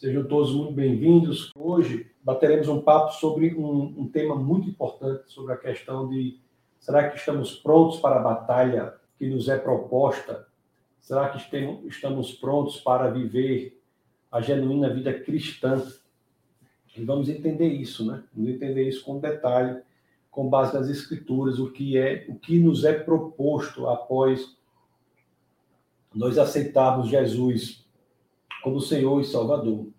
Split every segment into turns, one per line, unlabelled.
Sejam todos muito bem-vindos. Hoje bateremos um papo sobre um, um, tema muito importante, sobre a questão de será que estamos prontos para a batalha que nos é proposta? Será que estamos prontos para viver a genuína vida cristã? E vamos entender isso, né? Vamos entender isso com detalhe, com base nas escrituras, o que é, o que nos é proposto após nós aceitarmos Jesus como Senhor e Salvador.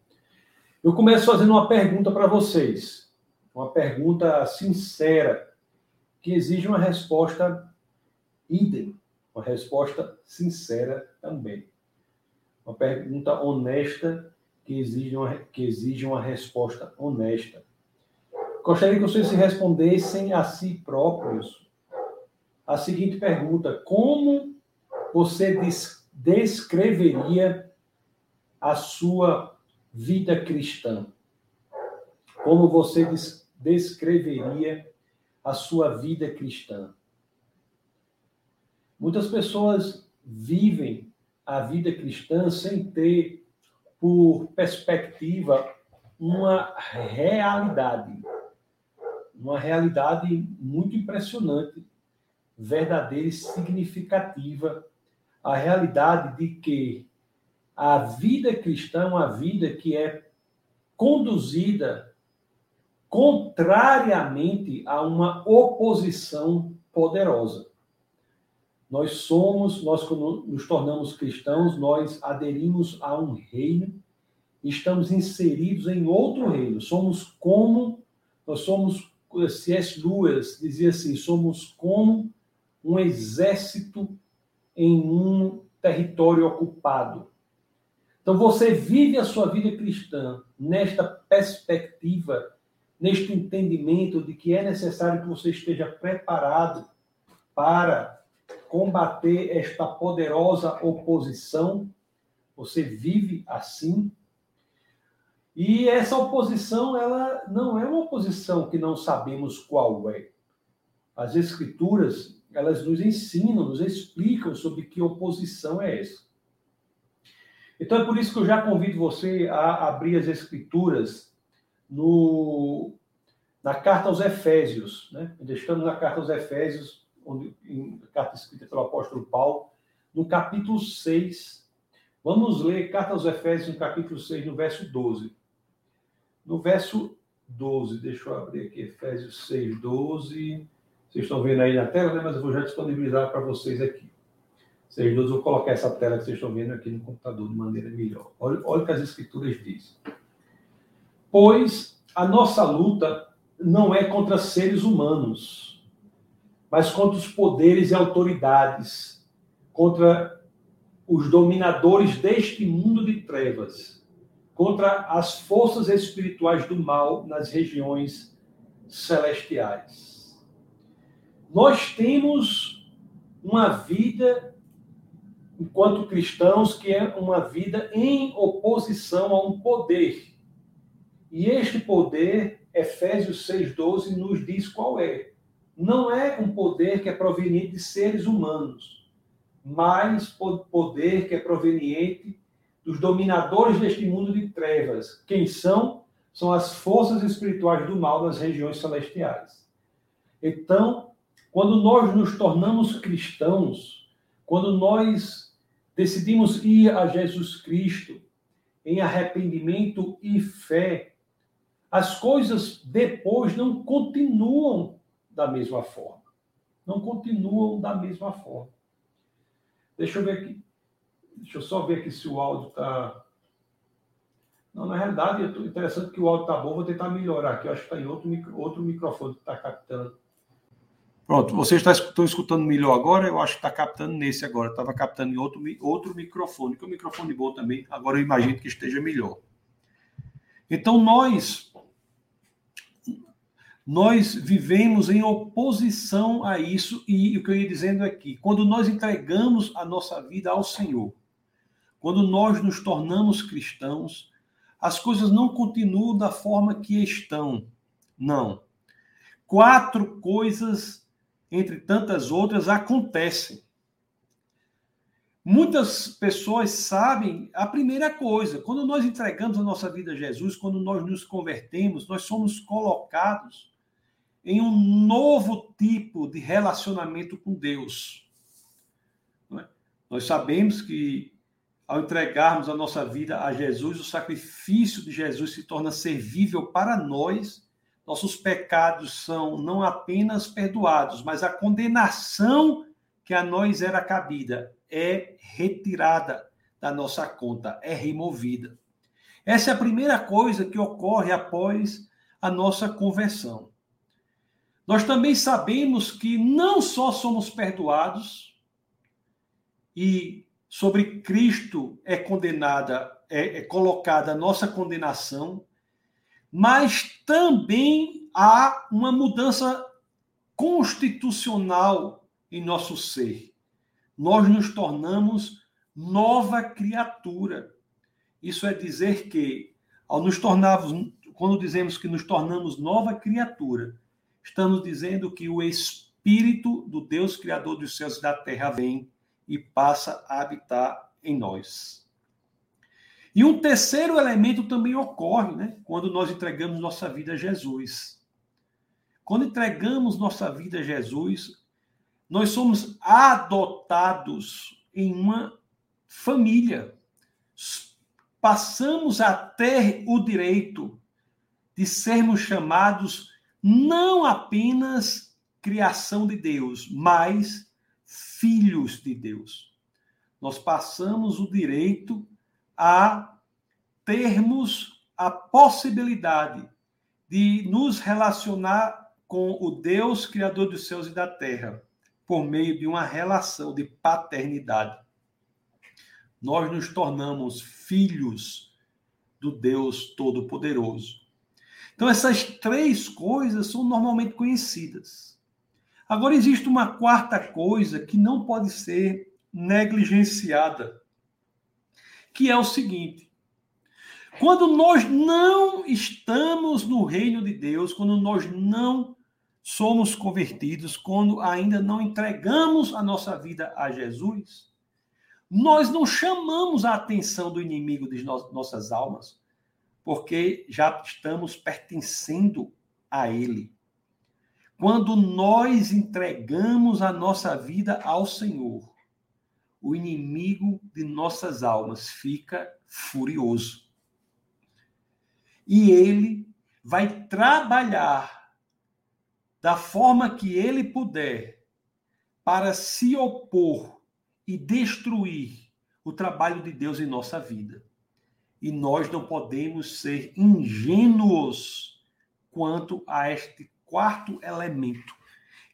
Eu começo fazendo uma pergunta para vocês, uma pergunta sincera, que exige uma resposta idem, uma resposta sincera também. Uma pergunta honesta que exige uma, que exige uma resposta honesta. Gostaria que vocês se respondessem a si próprios a seguinte pergunta: Como você descreveria a sua vida cristã? Como você descreveria a sua vida cristã? Muitas pessoas vivem a vida cristã sem ter por perspectiva uma realidade, uma realidade muito impressionante, verdadeira e significativa, a realidade de que a vida cristã é uma vida que é conduzida contrariamente a uma oposição poderosa. Nós somos, nós nos tornamos cristãos, nós aderimos a um reino, estamos inseridos em outro reino. Somos como, nós somos, C.S. Lewis dizia assim, somos como um exército em um território ocupado. Então você vive a sua vida cristã nesta perspectiva, neste entendimento de que é necessário que você esteja preparado para combater esta poderosa oposição. Você vive assim. E essa oposição, ela não é uma oposição que não sabemos qual é. As escrituras, elas nos ensinam, nos explicam sobre que oposição é essa. Então é por isso que eu já convido você a abrir as escrituras no, na carta aos Efésios. Né? Estamos na carta aos Efésios, onde, em, carta escrita pelo apóstolo Paulo, no capítulo 6. Vamos ler carta aos Efésios, no capítulo 6, no verso 12. No verso 12, deixa eu abrir aqui, Efésios 6, 12. Vocês estão vendo aí na tela, né? mas eu vou já disponibilizar para vocês aqui. Vocês dois, vou colocar essa tela que vocês estão vendo aqui no computador de maneira melhor. Olha, olha o que as escrituras dizem. Pois a nossa luta não é contra seres humanos, mas contra os poderes e autoridades, contra os dominadores deste mundo de trevas, contra as forças espirituais do mal nas regiões celestiais. Nós temos uma vida enquanto cristãos, que é uma vida em oposição a um poder. E este poder, Efésios 6,12, nos diz qual é. Não é um poder que é proveniente de seres humanos, mas poder que é proveniente dos dominadores deste mundo de trevas. Quem são? São as forças espirituais do mal nas regiões celestiais. Então, quando nós nos tornamos cristãos, quando nós decidimos ir a Jesus Cristo em arrependimento e fé, as coisas depois não continuam da mesma forma. Não continuam da mesma forma. Deixa eu ver aqui. Deixa eu só ver aqui se o áudio está. Não, na realidade, é interessante que o áudio está bom, vou tentar melhorar aqui. Eu acho que está em outro, micro, outro microfone que está captando. Pronto, vocês estão escutando melhor agora, eu acho que está captando nesse agora. Estava captando em outro, outro microfone, que é um microfone bom também. Agora eu imagino que esteja melhor. Então nós nós vivemos em oposição a isso e o que eu ia dizendo aqui, quando nós entregamos a nossa vida ao Senhor, quando nós nos tornamos cristãos, as coisas não continuam da forma que estão. Não. Quatro coisas entre tantas outras, acontecem. Muitas pessoas sabem a primeira coisa, quando nós entregamos a nossa vida a Jesus, quando nós nos convertemos, nós somos colocados em um novo tipo de relacionamento com Deus. É? Nós sabemos que ao entregarmos a nossa vida a Jesus, o sacrifício de Jesus se torna servível para nós. Nossos pecados são não apenas perdoados, mas a condenação que a nós era cabida é retirada da nossa conta, é removida. Essa é a primeira coisa que ocorre após a nossa conversão. Nós também sabemos que não só somos perdoados e sobre Cristo é condenada, é, é colocada a nossa condenação, mas também há uma mudança constitucional em nosso ser nós nos tornamos nova criatura. Isso é dizer que, ao nos tornarmos, quando dizemos que nos tornamos nova criatura, estamos dizendo que o Espírito do Deus Criador dos céus e da terra vem e passa a habitar em nós. E um terceiro elemento também ocorre, né, quando nós entregamos nossa vida a Jesus. Quando entregamos nossa vida a Jesus, nós somos adotados em uma família. Passamos a ter o direito de sermos chamados não apenas criação de Deus, mas filhos de Deus. Nós passamos o direito a termos a possibilidade de nos relacionar com o Deus criador dos céus e da terra por meio de uma relação de paternidade. Nós nos tornamos filhos do Deus Todo-Poderoso. Então, essas três coisas são normalmente conhecidas. Agora, existe uma quarta coisa que não pode ser negligenciada, que é o seguinte: quando nós não estamos no reino de Deus, quando nós não somos convertidos quando ainda não entregamos a nossa vida a Jesus, nós não chamamos a atenção do inimigo de nossas almas, porque já estamos pertencendo a ele. Quando nós entregamos a nossa vida ao Senhor, o inimigo de nossas almas fica furioso. E ele vai trabalhar da forma que ele puder para se opor e destruir o trabalho de Deus em nossa vida. E nós não podemos ser ingênuos quanto a este quarto elemento,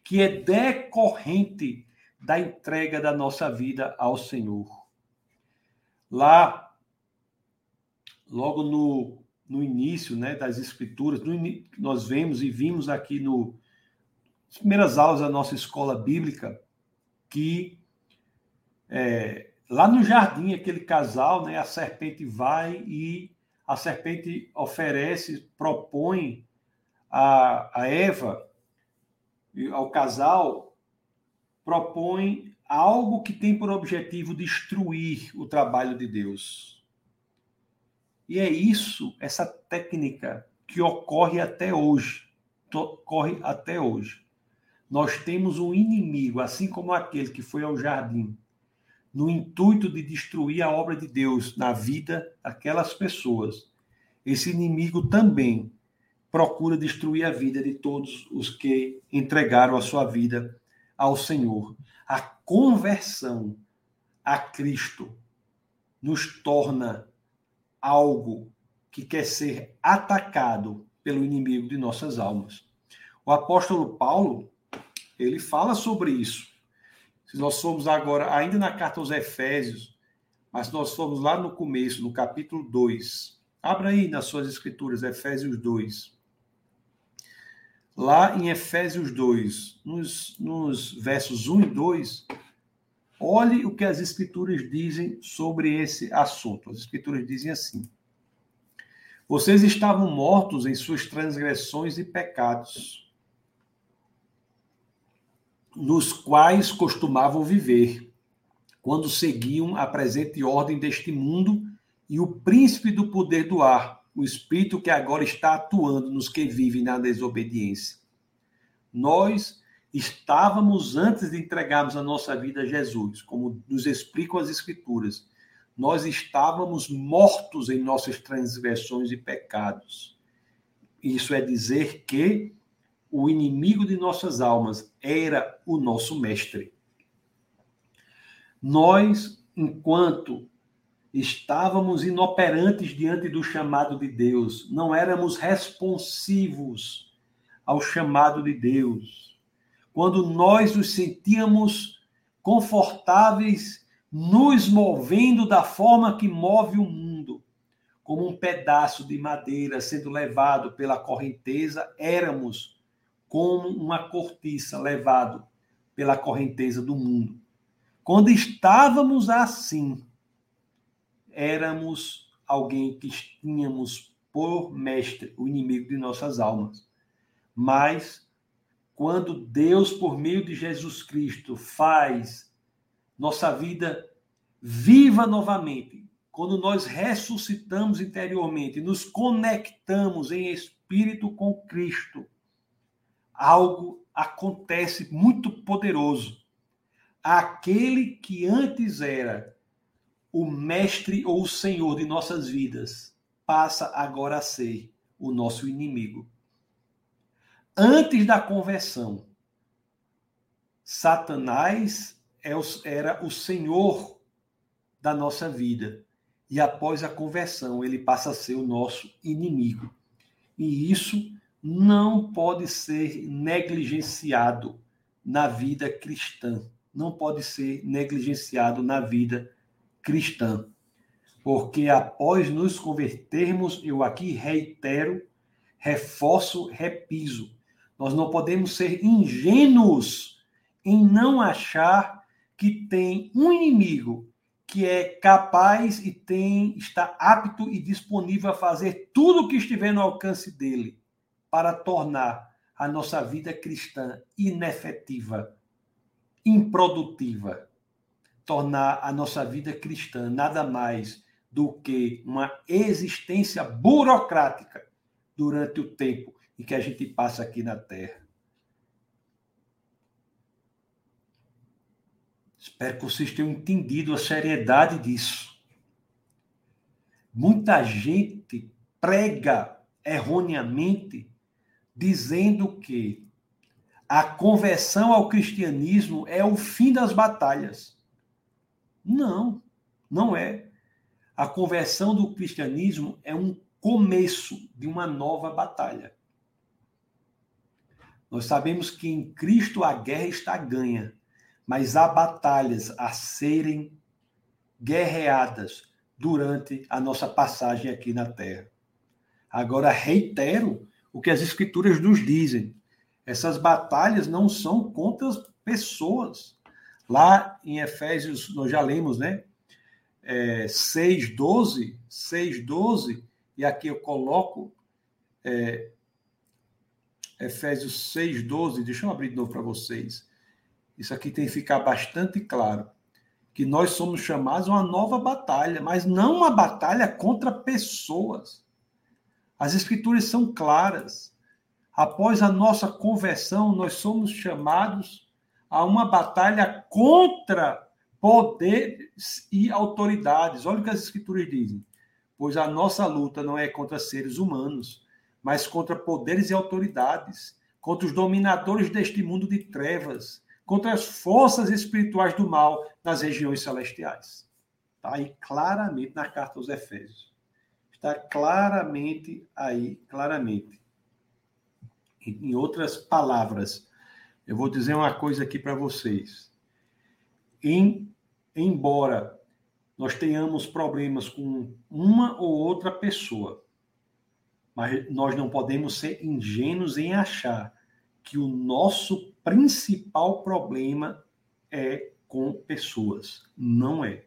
que é decorrente da entrega da nossa vida ao Senhor. Lá, logo no, no início né, das Escrituras, nós vemos e vimos aqui no, as primeiras aulas da nossa escola bíblica, que é, lá no jardim, aquele casal, né, a serpente vai e a serpente oferece, propõe a, a Eva, ao casal, propõe algo que tem por objetivo destruir o trabalho de Deus. E é isso, essa técnica que ocorre até hoje. Ocorre até hoje nós temos um inimigo, assim como aquele que foi ao jardim, no intuito de destruir a obra de Deus na vida daquelas pessoas. Esse inimigo também procura destruir a vida de todos os que entregaram a sua vida ao Senhor. A conversão a Cristo nos torna algo que quer ser atacado pelo inimigo de nossas almas. O apóstolo Paulo, ele fala sobre isso. Se nós formos agora, ainda na carta aos Efésios, mas nós formos lá no começo, no capítulo 2, abra aí nas suas escrituras, Efésios 2. Lá em Efésios 2, nos, nos versos 1 e 2, olhe o que as escrituras dizem sobre esse assunto. As escrituras dizem assim: Vocês estavam mortos em suas transgressões e pecados nos quais costumavam viver, quando seguiam a presente ordem deste mundo e o príncipe do poder do ar, o espírito que agora está atuando nos que vivem na desobediência. Nós estávamos antes de entregarmos a nossa vida a Jesus, como nos explicam as Escrituras. Nós estávamos mortos em nossas transgressões e pecados. Isso é dizer que o inimigo de nossas almas era o nosso mestre. Nós, enquanto estávamos inoperantes diante do chamado de Deus, não éramos responsivos ao chamado de Deus. Quando nós nos sentíamos confortáveis nos movendo da forma que move o mundo, como um pedaço de madeira sendo levado pela correnteza, éramos como uma cortiça levado pela correnteza do mundo. Quando estávamos assim, éramos alguém que tínhamos por mestre o inimigo de nossas almas. Mas quando Deus, por meio de Jesus Cristo, faz nossa vida viva novamente, quando nós ressuscitamos interiormente, nos conectamos em espírito com Cristo, algo acontece muito poderoso aquele que antes era o mestre ou o senhor de nossas vidas, passa agora a ser o nosso inimigo. Antes da conversão, Satanás é era o senhor da nossa vida. E após a conversão, ele passa a ser o nosso inimigo. E isso não pode ser negligenciado na vida cristã não pode ser negligenciado na vida cristã. Porque após nos convertermos, eu aqui reitero, reforço, repiso, nós não podemos ser ingênuos em não achar que tem um inimigo que é capaz e tem está apto e disponível a fazer tudo o que estiver no alcance dele para tornar a nossa vida cristã inefetiva improdutiva, tornar a nossa vida cristã nada mais do que uma existência burocrática durante o tempo em que a gente passa aqui na Terra. Espero que vocês tenham entendido a seriedade disso. Muita gente prega erroneamente dizendo que a conversão ao cristianismo é o fim das batalhas. Não, não é. A conversão do cristianismo é um começo de uma nova batalha. Nós sabemos que em Cristo a guerra está ganha, mas há batalhas a serem guerreadas durante a nossa passagem aqui na terra. Agora, reitero o que as Escrituras nos dizem. Essas batalhas não são contra as pessoas. Lá em Efésios, nós já lemos, né? É, 6, 12, 6, 12, e aqui eu coloco é, Efésios 6, 12, deixa eu abrir de novo para vocês. Isso aqui tem que ficar bastante claro. Que nós somos chamados a uma nova batalha, mas não uma batalha contra pessoas. As escrituras são claras. Após a nossa conversão, nós somos chamados a uma batalha contra poderes e autoridades. Olha o que as escrituras dizem. Pois a nossa luta não é contra seres humanos, mas contra poderes e autoridades, contra os dominadores deste mundo de trevas, contra as forças espirituais do mal nas regiões celestiais. Está aí claramente na carta aos Efésios. Está claramente aí, claramente. Em outras palavras, eu vou dizer uma coisa aqui para vocês. Em, embora nós tenhamos problemas com uma ou outra pessoa, mas nós não podemos ser ingênuos em achar que o nosso principal problema é com pessoas. Não é.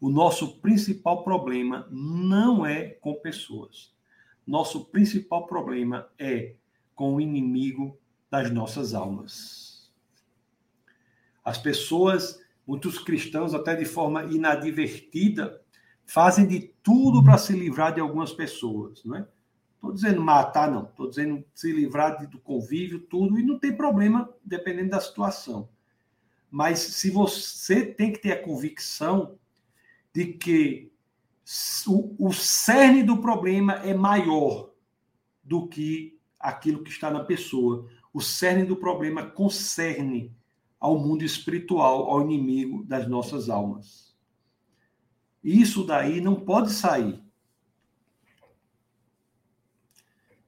O nosso principal problema não é com pessoas. Nosso principal problema é com o inimigo das nossas almas. As pessoas Muitos cristãos, até de forma inadvertida, fazem de tudo para se livrar de algumas pessoas, não é? Estou dizendo matar, não. Estou dizendo se livrar do convívio, tudo, e não tem problema, dependendo da situação. Mas se você tem que ter a convicção de que o, o cerne do problema é maior do que aquilo que está na pessoa. O cerne do problema concerne ao mundo espiritual, ao inimigo das nossas almas. Isso daí não pode sair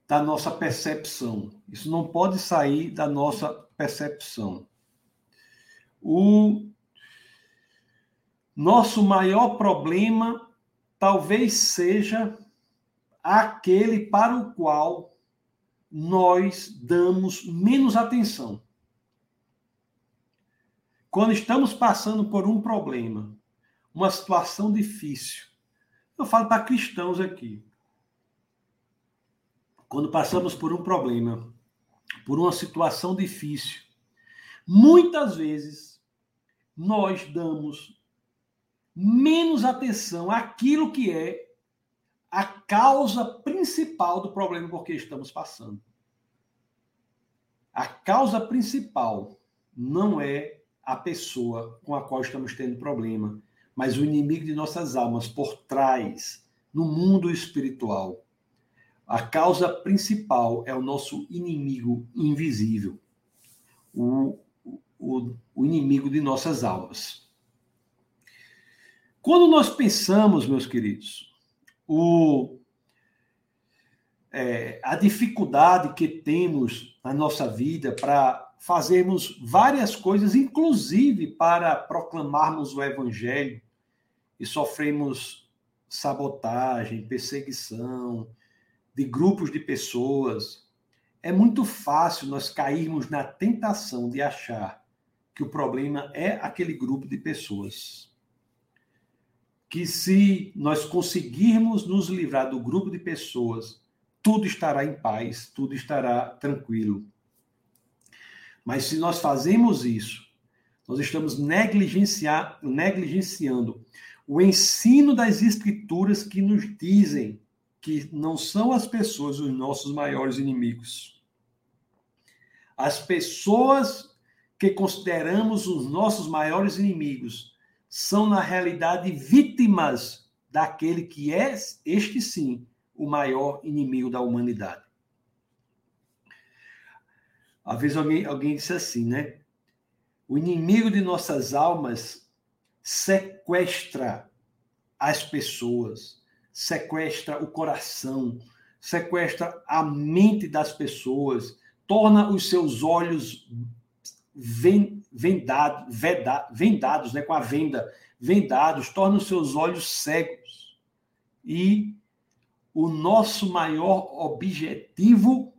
da nossa percepção. Isso não pode sair da nossa percepção. O nosso maior problema talvez seja aquele para o qual nós damos menos atenção. Quando estamos passando por um problema, uma situação difícil, eu falo para cristãos aqui quando passamos por um problema, por uma situação difícil, muitas vezes nós damos menos atenção àquilo que é a causa principal do problema por que estamos passando. A causa principal não é a pessoa com a qual estamos tendo problema, mas o inimigo de nossas almas por trás, no mundo espiritual. A causa principal é o nosso inimigo invisível, o, o, o inimigo de nossas almas. Quando nós pensamos, meus queridos, o, é, a dificuldade que temos na nossa vida para fazermos várias coisas, inclusive para proclamarmos o Evangelho, e sofremos sabotagem, perseguição, de grupos de pessoas, é muito fácil nós cairmos na tentação de achar que o problema é aquele grupo de pessoas. Que se nós conseguirmos nos livrar do grupo de pessoas, tudo estará em paz, tudo estará tranquilo. Mas se nós fazemos isso, nós estamos negligenciar, negligenciando o ensino das Escrituras que nos dizem que não são as pessoas os nossos maiores inimigos. As pessoas que consideramos os nossos maiores inimigos são, na realidade, vítimas daquele que é, este sim, o maior inimigo da humanidade. Às vezes alguém, alguém disse assim, né? O inimigo de nossas almas sequestra as pessoas, sequestra o coração, sequestra a mente das pessoas, torna os seus olhos vendados, vendados, né, com a venda, vendados, torna os seus olhos cegos. E o nosso maior objetivo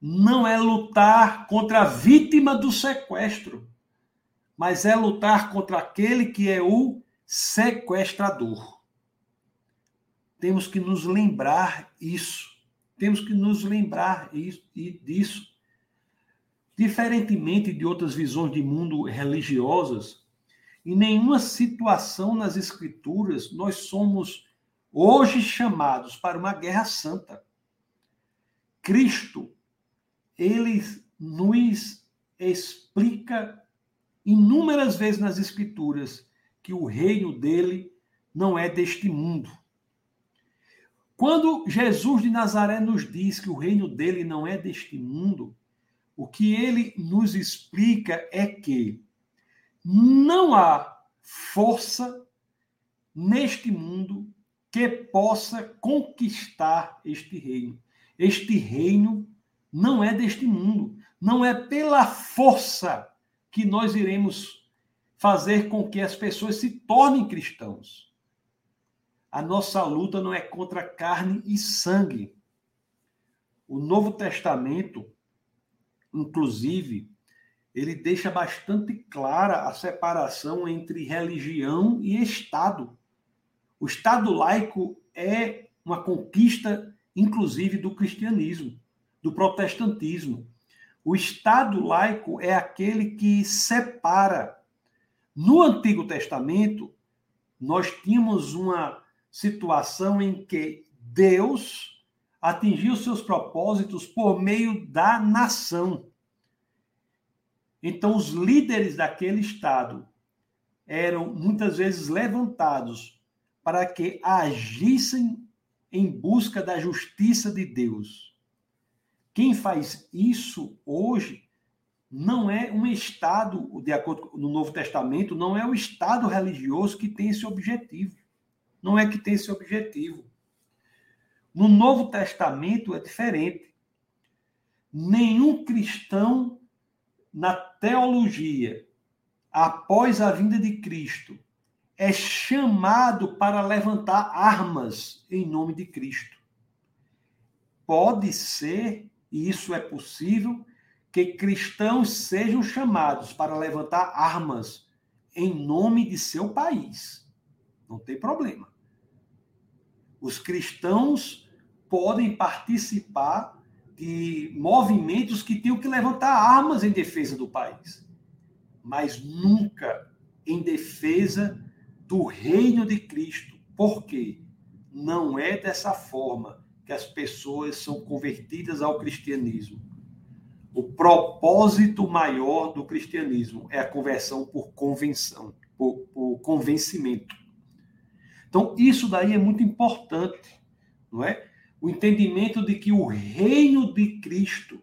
não é lutar contra a vítima do sequestro, mas é lutar contra aquele que é o sequestrador. Temos que nos lembrar isso. Temos que nos lembrar isso, disso. Diferentemente de outras visões de mundo religiosas, em nenhuma situação nas Escrituras nós somos hoje chamados para uma guerra santa. Cristo, ele nos explica inúmeras vezes nas Escrituras que o reino dele não é deste mundo. Quando Jesus de Nazaré nos diz que o reino dele não é deste mundo, o que ele nos explica é que não há força neste mundo que possa conquistar este reino. Este reino não é deste mundo. Não é pela força que nós iremos fazer com que as pessoas se tornem cristãos. A nossa luta não é contra carne e sangue. O Novo Testamento, inclusive, ele deixa bastante clara a separação entre religião e Estado. O Estado laico é uma conquista, inclusive, do cristianismo, do protestantismo. O Estado laico é aquele que separa No Antigo Testamento, nós tínhamos uma situação em que Deus atingiu seus propósitos por meio da nação. Então, os líderes daquele estado eram muitas vezes levantados para que agissem em busca da justiça de Deus. Quem faz isso hoje não é um Estado, de acordo com o Novo Testamento, não é o Estado religioso que tem esse objetivo. Não é que tem esse objetivo. No Novo Testamento é diferente. Nenhum cristão na teologia, após a vinda de Cristo, é chamado para levantar armas em nome de Cristo. Pode ser, e isso é possível, que cristãos sejam chamados para levantar armas em nome de seu país. Não tem problema. Os cristãos podem participar de movimentos que tenham que levantar armas em defesa do país, mas nunca em defesa do reino de Cristo. Por quê? Não é dessa forma que as pessoas são convertidas ao cristianismo. O propósito maior do cristianismo é a conversão por convenção, por, por convencimento. Então, isso daí é muito importante, não é? O entendimento de que o reino de Cristo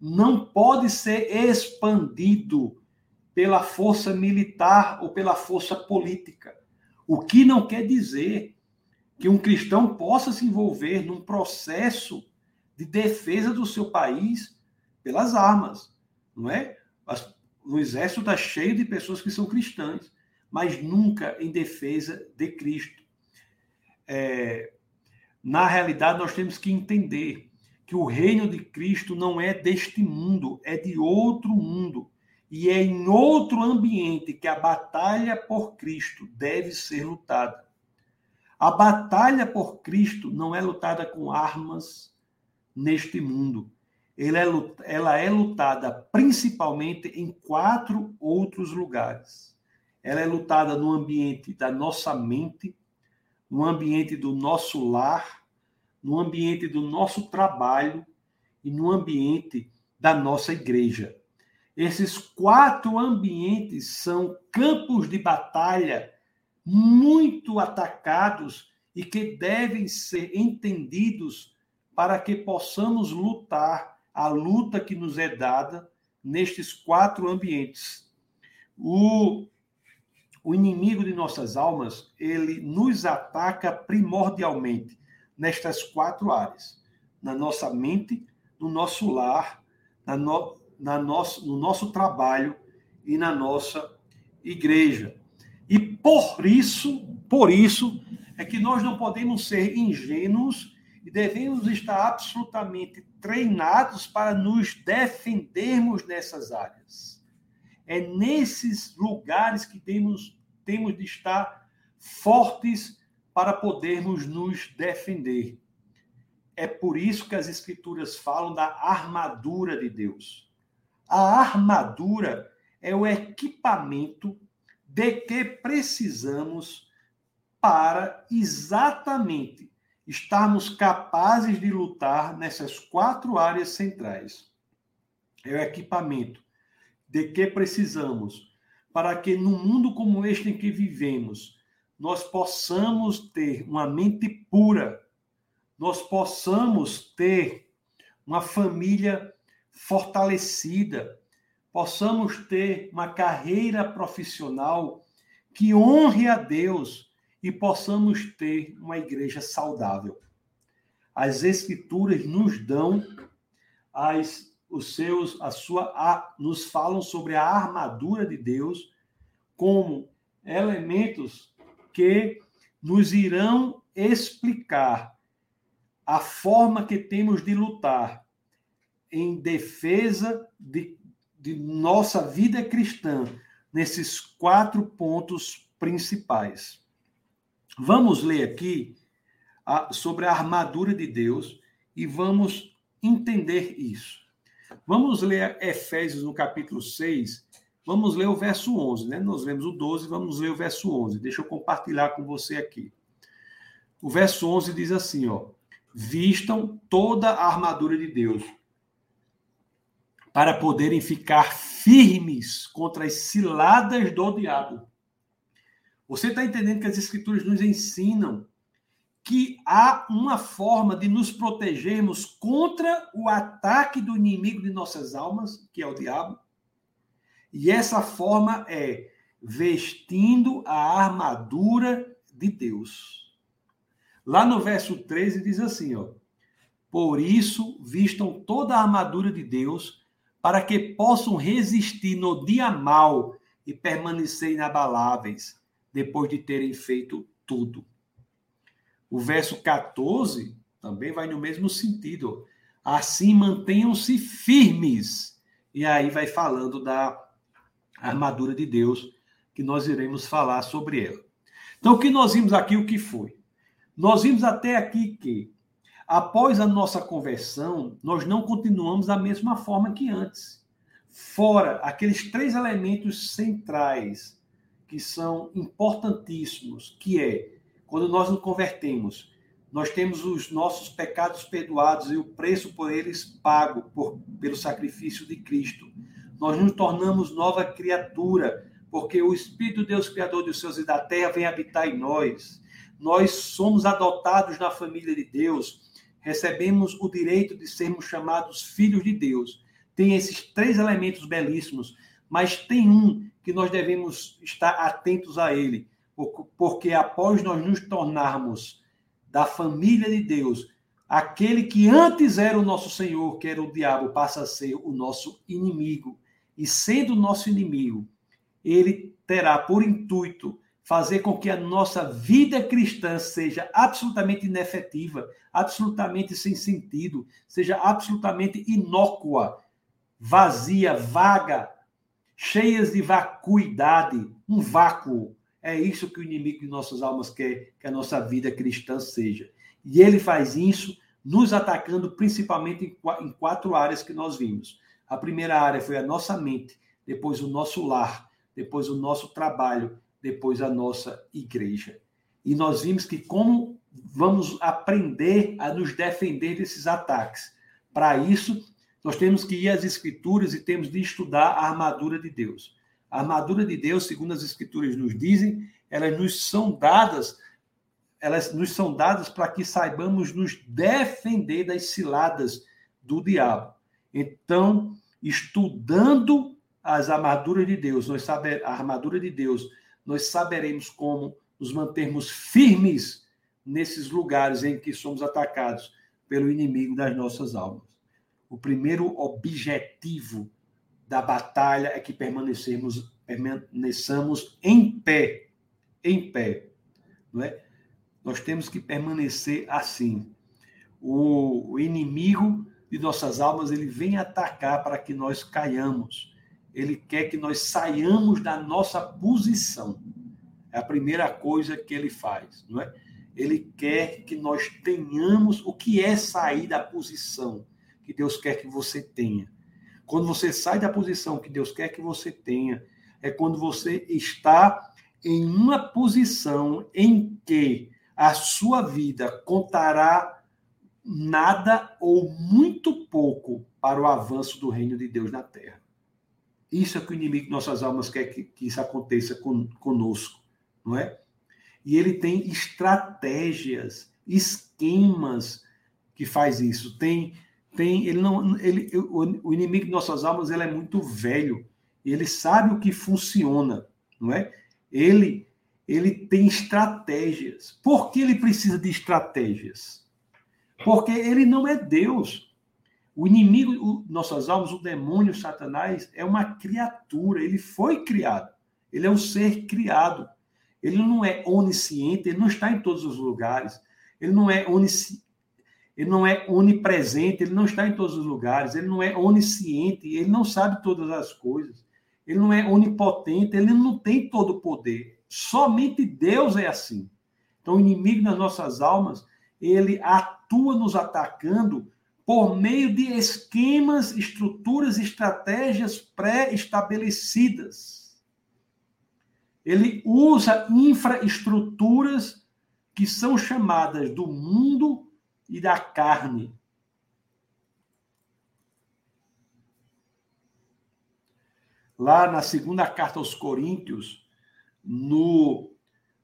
não pode ser expandido pela força militar ou pela força política. O que não quer dizer que um cristão possa se envolver num processo de defesa do seu país pelas armas, não é? O exército está cheio de pessoas que são cristãs, mas nunca em defesa de Cristo. É, na realidade, nós temos que entender que o reino de Cristo não é deste mundo, é de outro mundo. E é em outro ambiente que a batalha por Cristo deve ser lutada. A batalha por Cristo não é lutada com armas neste mundo é, ela é lutada principalmente em quatro outros lugares. Ela é lutada no ambiente da nossa mente, no ambiente do nosso lar, no ambiente do nosso trabalho e no ambiente da nossa igreja. Esses quatro ambientes são campos de batalha muito atacados e que devem ser entendidos para que possamos lutar a luta que nos é dada nestes quatro ambientes. O, o inimigo de nossas almas, ele nos ataca primordialmente nestas quatro áreas: na nossa mente, no nosso lar, na no, na nosso, no nosso trabalho e na nossa igreja. E por isso, por isso, é que nós não podemos ser ingênuos e devemos estar absolutamente treinados para nos defendermos nessas áreas. É nesses lugares que temos, temos de estar fortes para podermos nos defender. É por isso que as Escrituras falam da armadura de Deus. A armadura é o equipamento de que precisamos para exatamente estarmos capazes de lutar nessas quatro áreas centrais. É o equipamento de que precisamos para que no mundo como este em que vivemos, nós possamos ter uma mente pura, nós possamos ter uma família fortalecida, possamos ter uma carreira profissional que honre a Deus e possamos ter uma igreja saudável. As escrituras nos dão as os seus a sua a, nos falam sobre a armadura de Deus como elementos que nos irão explicar a forma que temos de lutar em defesa de, de nossa vida cristã nesses quatro pontos principais. Vamos ler aqui a, sobre a armadura de Deus e vamos entender isso. Vamos ler Efésios no capítulo 6, Vamos ler o verso 11, né? Nós lemos o 12, vamos ler o verso 11. Deixa eu compartilhar com você aqui. O verso 11 diz assim, ó: Vistam toda a armadura de Deus, para poderem ficar firmes contra as ciladas do diabo. Você está entendendo que as escrituras nos ensinam que há uma forma de nos protegermos contra o ataque do inimigo de nossas almas, que é o diabo? E essa forma é vestindo a armadura de Deus. Lá no verso 13 diz assim, ó: Por isso vistam toda a armadura de Deus, para que possam resistir no dia mal e permanecer inabaláveis, depois de terem feito tudo. O verso 14 também vai no mesmo sentido. Assim mantenham-se firmes. E aí vai falando da armadura de Deus, que nós iremos falar sobre ela. Então, o que nós vimos aqui, o que foi? Nós vimos até aqui que, após a nossa conversão, nós não continuamos da mesma forma que antes. Fora aqueles três elementos centrais que são importantíssimos, que é quando nós nos convertemos, nós temos os nossos pecados perdoados e o preço por eles pago por, pelo sacrifício de Cristo nós nos tornamos nova criatura, porque o Espírito de Deus, Criador dos céus e da terra, vem habitar em nós. Nós somos adotados na família de Deus, recebemos o direito de sermos chamados filhos de Deus. Tem esses três elementos belíssimos, mas tem um que nós devemos estar atentos a ele, porque após nós nos tornarmos da família de Deus, aquele que antes era o nosso Senhor, que era o diabo, passa a ser o nosso inimigo e sendo nosso inimigo, ele terá por intuito fazer com que a nossa vida cristã seja absolutamente inefetiva, absolutamente sem sentido, seja absolutamente inócua, vazia, vaga, cheias de vacuidade, um vácuo. É isso que o inimigo de nossas almas quer que a nossa vida cristã seja. E ele faz isso nos atacando principalmente em quatro áreas que nós vimos. A primeira área foi a nossa mente, depois o nosso lar, depois o nosso trabalho, depois a nossa igreja. E nós vimos que como vamos aprender a nos defender desses ataques. Para isso, nós temos que ir às escrituras e temos de estudar a armadura de Deus. A armadura de Deus, segundo as escrituras nos dizem, elas nos são dadas, elas nos são dadas para que saibamos nos defender das ciladas do diabo. Então, estudando as armaduras de Deus, nós saber, a armadura de Deus, nós saberemos como nos mantermos firmes nesses lugares em que somos atacados pelo inimigo das nossas almas. O primeiro objetivo da batalha é que permanecemos, permaneçamos em pé, em pé, não é? Nós temos que permanecer assim. O, inimigo de nossas almas, ele vem atacar para que nós caiamos. Ele quer que nós saiamos da nossa posição. É a primeira coisa que ele faz, não é? Ele quer que nós tenhamos o que é sair da posição que Deus quer que você tenha. Quando você sai da posição que Deus quer que você tenha, é quando você está em uma posição em que a sua vida contará nada ou muito pouco para o avanço do reino de Deus na terra. Isso é que o inimigo de nossas almas quer que, que isso aconteça con, conosco, não é? E ele tem estratégias, esquemas que faz isso. Tem, tem, ele não, ele, o, o inimigo de nossas almas ele é muito velho. Ele sabe o que funciona, não é? Ele, ele tem estratégias. Por que ele precisa de estratégias? Porque ele não é Deus. O inimigo, o, nossas almas, o demônio, Satanás, é uma criatura. Ele foi criado. Ele é um ser criado. Ele não é onisciente, ele não está em todos os lugares. Ele não é onisciente. Ele não é onipresente, ele não está em todos os lugares, ele não é onisciente, ele não sabe todas as coisas, ele não é onipotente, ele não tem todo o poder. Somente Deus é assim. Então, o inimigo das nossas almas, ele atua nos atacando por meio de esquemas, estruturas, estratégias pré-estabelecidas. Ele usa infraestruturas que são chamadas do mundo e da carne. Lá na segunda carta aos Coríntios, no,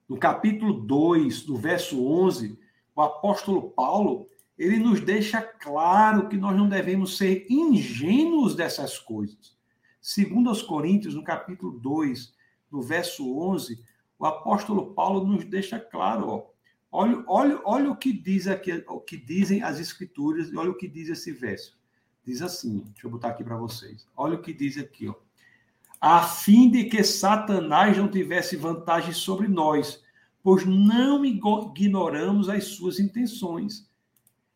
no capítulo 2, do verso 11, o apóstolo Paulo, ele nos deixa claro que nós não devemos ser ingênuos dessas coisas. Segundo aos Coríntios, no capítulo 2, no verso 11, o apóstolo Paulo nos deixa claro, ó, olha, olha, olha o que diz aqui, o que dizem as escrituras, e olha o que diz esse verso. Diz assim, deixa eu botar aqui para vocês. Olha o que diz aqui, ó. A fim de que Satanás não tivesse vantagem sobre nós, pois não ignoramos as suas intenções.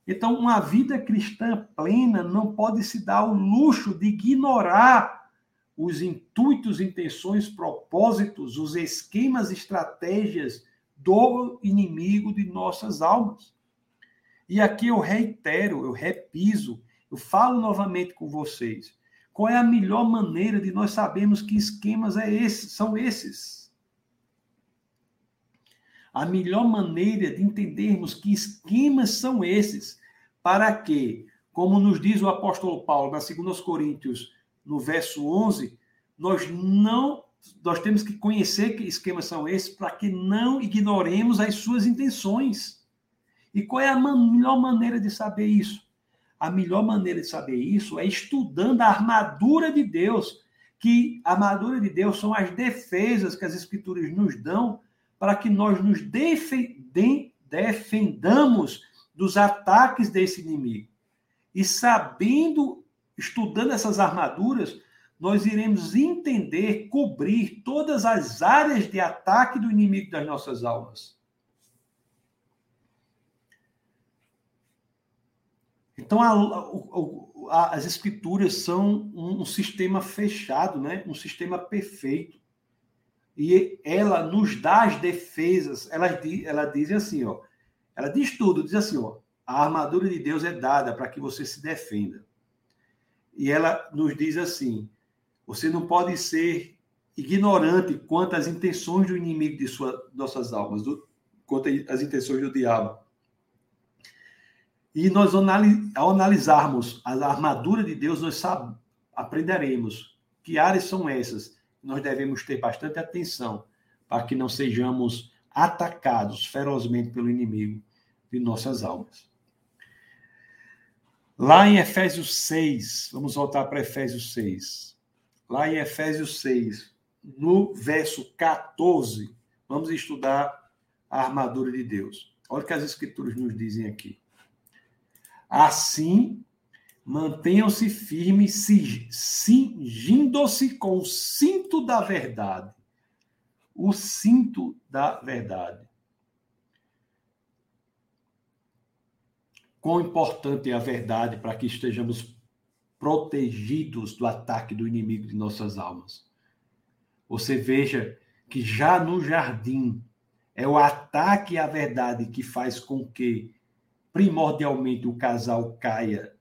Então, uma vida cristã plena não pode se dar o luxo de ignorar os intuitos, intenções, propósitos, os esquemas, estratégias do inimigo de nossas almas. E aqui eu reitero, eu repiso, eu falo novamente com vocês. Qual é a melhor maneira de nós sabermos que esquemas é esse, são esses? A melhor maneira de entendermos que esquemas são esses, para que, como nos diz o apóstolo Paulo na 2 Coríntios, no verso 11, nós não nós temos que conhecer que esquemas são esses para que não ignoremos as suas intenções. E qual é a melhor maneira de saber isso? A melhor maneira de saber isso é estudando a armadura de Deus, que a armadura de Deus são as defesas que as escrituras nos dão para que nós nos defendamos dos ataques desse inimigo. E sabendo, estudando essas armaduras, nós iremos entender, cobrir todas as áreas de ataque do inimigo das nossas almas. Então, a, a, as escrituras são um, um sistema fechado, né? um sistema perfeito e ela nos dá as defesas. Ela, ela diz assim, ó, ela diz tudo, diz assim, ó, a armadura de Deus é dada para que você se defenda. E ela nos diz assim: você não pode ser ignorante quanto às intenções do inimigo de sua, nossas almas, do, quanto às intenções do diabo. E nós, ao analisarmos a armadura de Deus, nós sabe, aprenderemos que áreas são essas nós devemos ter bastante atenção para que não sejamos atacados ferozmente pelo inimigo de nossas almas. Lá em Efésios 6, vamos voltar para Efésios 6. Lá em Efésios 6, no verso 14, vamos estudar a armadura de Deus. Olha o que as escrituras nos dizem aqui. Assim, Mantenham-se firmes, cingindo-se com o cinto da verdade. O cinto da verdade. Quão importante é a verdade para que estejamos protegidos do ataque do inimigo de nossas almas. Você veja que já no jardim é o ataque à verdade que faz com que primordialmente o casal caia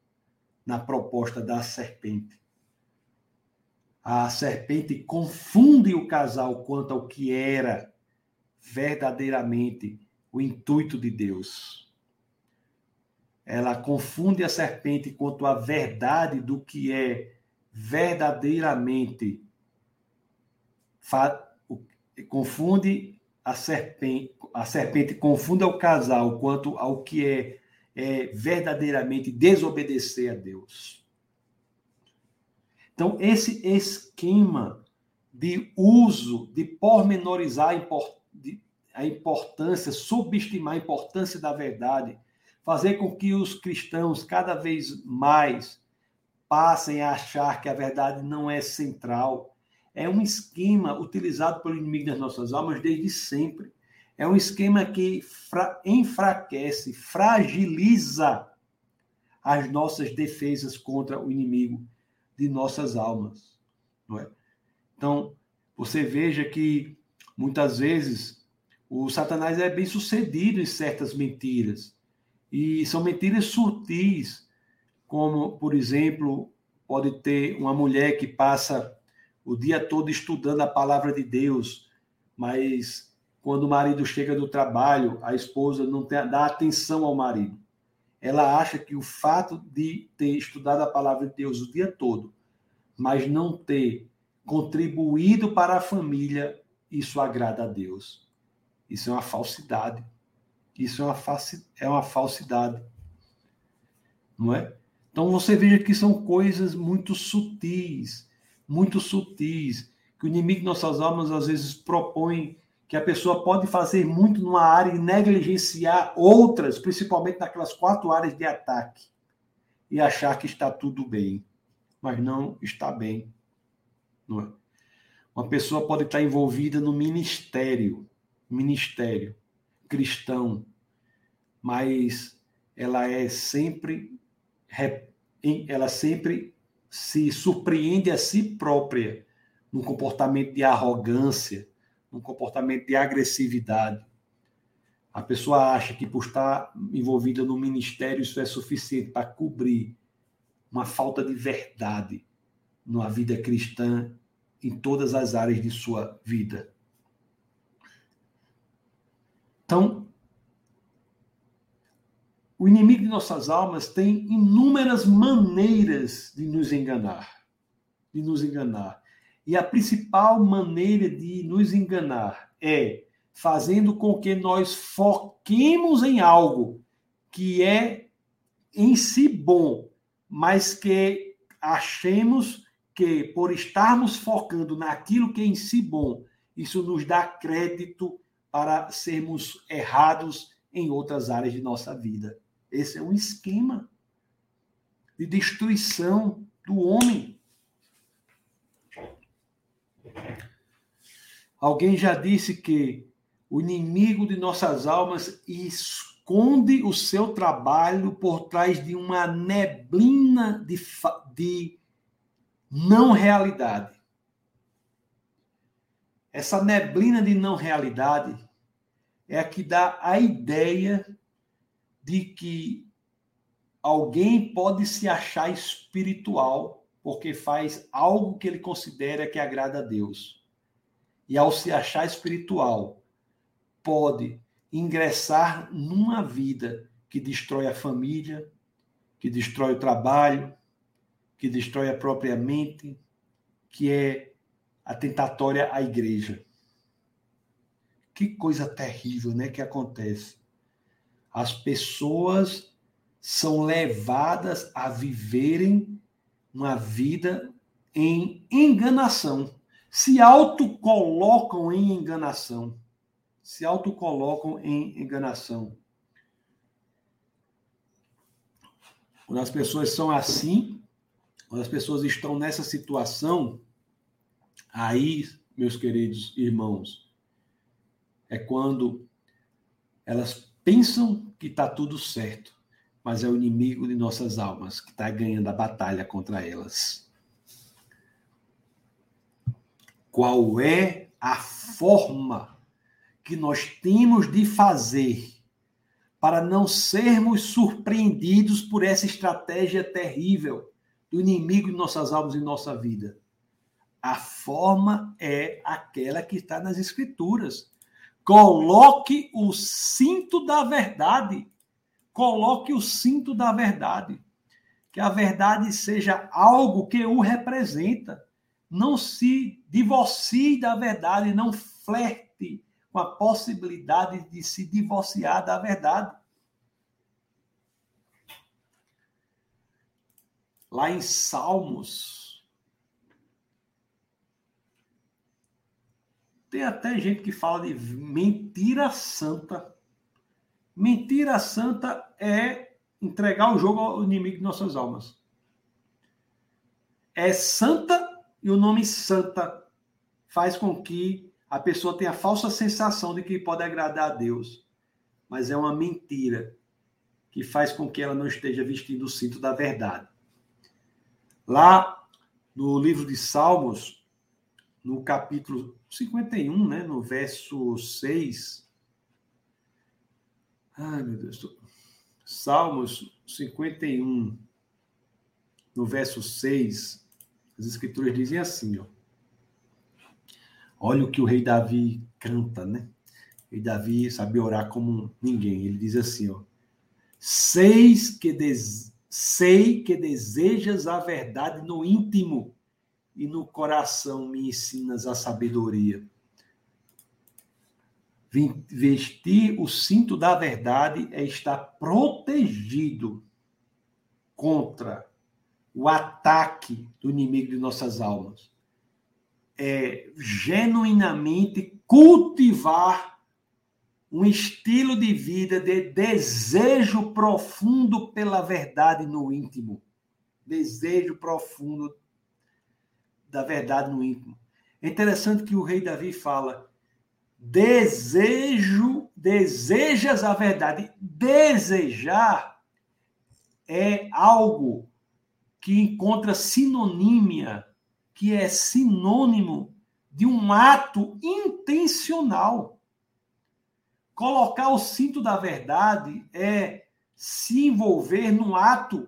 na proposta da serpente. A serpente confunde o casal quanto ao que era verdadeiramente o intuito de Deus. Ela confunde a serpente quanto à verdade do que é verdadeiramente confunde a serpente, a serpente confunde o casal quanto ao que é é, verdadeiramente desobedecer a Deus. Então, esse esquema de uso, de pormenorizar a importância, subestimar a importância da verdade, fazer com que os cristãos cada vez mais passem a achar que a verdade não é central, é um esquema utilizado pelo inimigo das nossas almas desde sempre. É um esquema que enfraquece, fragiliza as nossas defesas contra o inimigo de nossas almas. Não é? Então, você veja que muitas vezes o Satanás é bem sucedido em certas mentiras. E são mentiras sutis, como, por exemplo, pode ter uma mulher que passa o dia todo estudando a palavra de Deus, mas quando o marido chega do trabalho, a esposa não dá atenção ao marido. Ela acha que o fato de ter estudado a palavra de Deus o dia todo, mas não ter contribuído para a família, isso agrada a Deus. Isso é uma falsidade. Isso é uma, é uma falsidade. Não é? Então você veja que são coisas muito sutis, muito sutis, que o inimigo de nossas almas às vezes propõe que a pessoa pode fazer muito numa área e negligenciar outras, principalmente naquelas quatro áreas de ataque, e achar que está tudo bem, mas não está bem. Não é? Uma pessoa pode estar envolvida no ministério, ministério cristão, mas ela é sempre ela sempre se surpreende a si própria num comportamento de arrogância, num comportamento de agressividade. A pessoa acha que por estar envolvida no ministério isso é suficiente para cobrir uma falta de verdade na vida cristã em todas as áreas de sua vida. Então, o inimigo de nossas almas tem inúmeras maneiras de nos enganar, de nos enganar. E a principal maneira de nos enganar é fazendo com que nós foquemos em algo que é em si bom, mas que achemos que por estarmos focando naquilo que é em si bom, isso nos dá crédito para sermos errados em outras áreas de nossa vida. Esse é um esquema de destruição do homem. Alguém já disse que o inimigo de nossas almas esconde o seu trabalho por trás de uma neblina de, de não realidade. Essa neblina de não realidade é a que dá a ideia de que alguém pode se achar espiritual porque faz algo que ele considera que agrada a Deus. E ao se achar espiritual, pode ingressar numa vida que destrói a família, que destrói o trabalho, que destrói a própria mente, que é atentatória à igreja. Que coisa terrível, né, que acontece. As pessoas são levadas a viverem uma vida em enganação. Se autocolocam em enganação. Se autocolocam em enganação. Quando as pessoas são assim, quando as pessoas estão nessa situação, aí, meus queridos irmãos, é quando elas pensam que está tudo certo, mas é o inimigo de nossas almas que está ganhando a batalha contra elas. Qual é a forma que nós temos de fazer para não sermos surpreendidos por essa estratégia terrível do inimigo de nossas almas e nossa vida? A forma é aquela que está nas Escrituras. Coloque o cinto da verdade. Coloque o cinto da verdade. Que a verdade seja algo que o representa. Não se divorcie da verdade, não flerte com a possibilidade de se divorciar da verdade. Lá em Salmos, Tem até gente que fala de mentira santa. Mentira santa é entregar o jogo ao inimigo de nossas almas. É santa e o nome santa faz com que a pessoa tenha a falsa sensação de que pode agradar a Deus. Mas é uma mentira que faz com que ela não esteja vestindo o cinto da verdade. Lá no livro de Salmos, no capítulo 51, né, no verso 6. Ai, meu Deus. Salmos 51, no verso 6, as escrituras dizem assim, ó. Olha o que o rei Davi canta, né? O rei Davi sabe orar como ninguém. Ele diz assim, ó. Seis que des... Sei que desejas a verdade no íntimo e no coração me ensinas a sabedoria. Vestir o cinto da verdade é estar protegido contra o ataque do inimigo de nossas almas. É genuinamente cultivar um estilo de vida de desejo profundo pela verdade no íntimo. Desejo profundo da verdade no íntimo. É interessante que o rei Davi fala: desejo, desejas a verdade. Desejar é algo que encontra sinonímia, que é sinônimo de um ato intencional. Colocar o cinto da verdade é se envolver num ato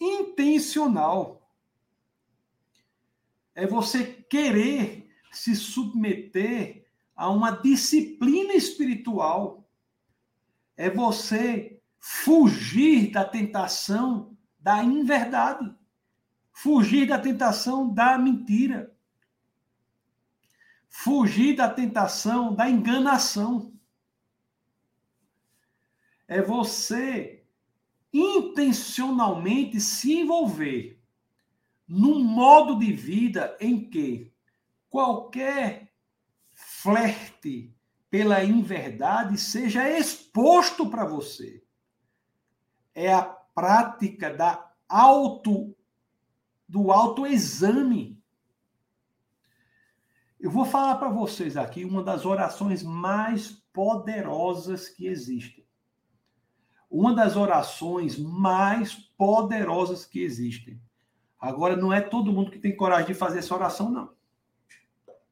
intencional é você querer se submeter a uma disciplina espiritual. É você fugir da tentação da inverdade, fugir da tentação da mentira, fugir da tentação da enganação. É você intencionalmente se envolver num modo de vida em que qualquer flerte pela inverdade seja exposto para você. É a prática da auto do autoexame. Eu vou falar para vocês aqui uma das orações mais poderosas que existem. Uma das orações mais poderosas que existem Agora, não é todo mundo que tem coragem de fazer essa oração, não.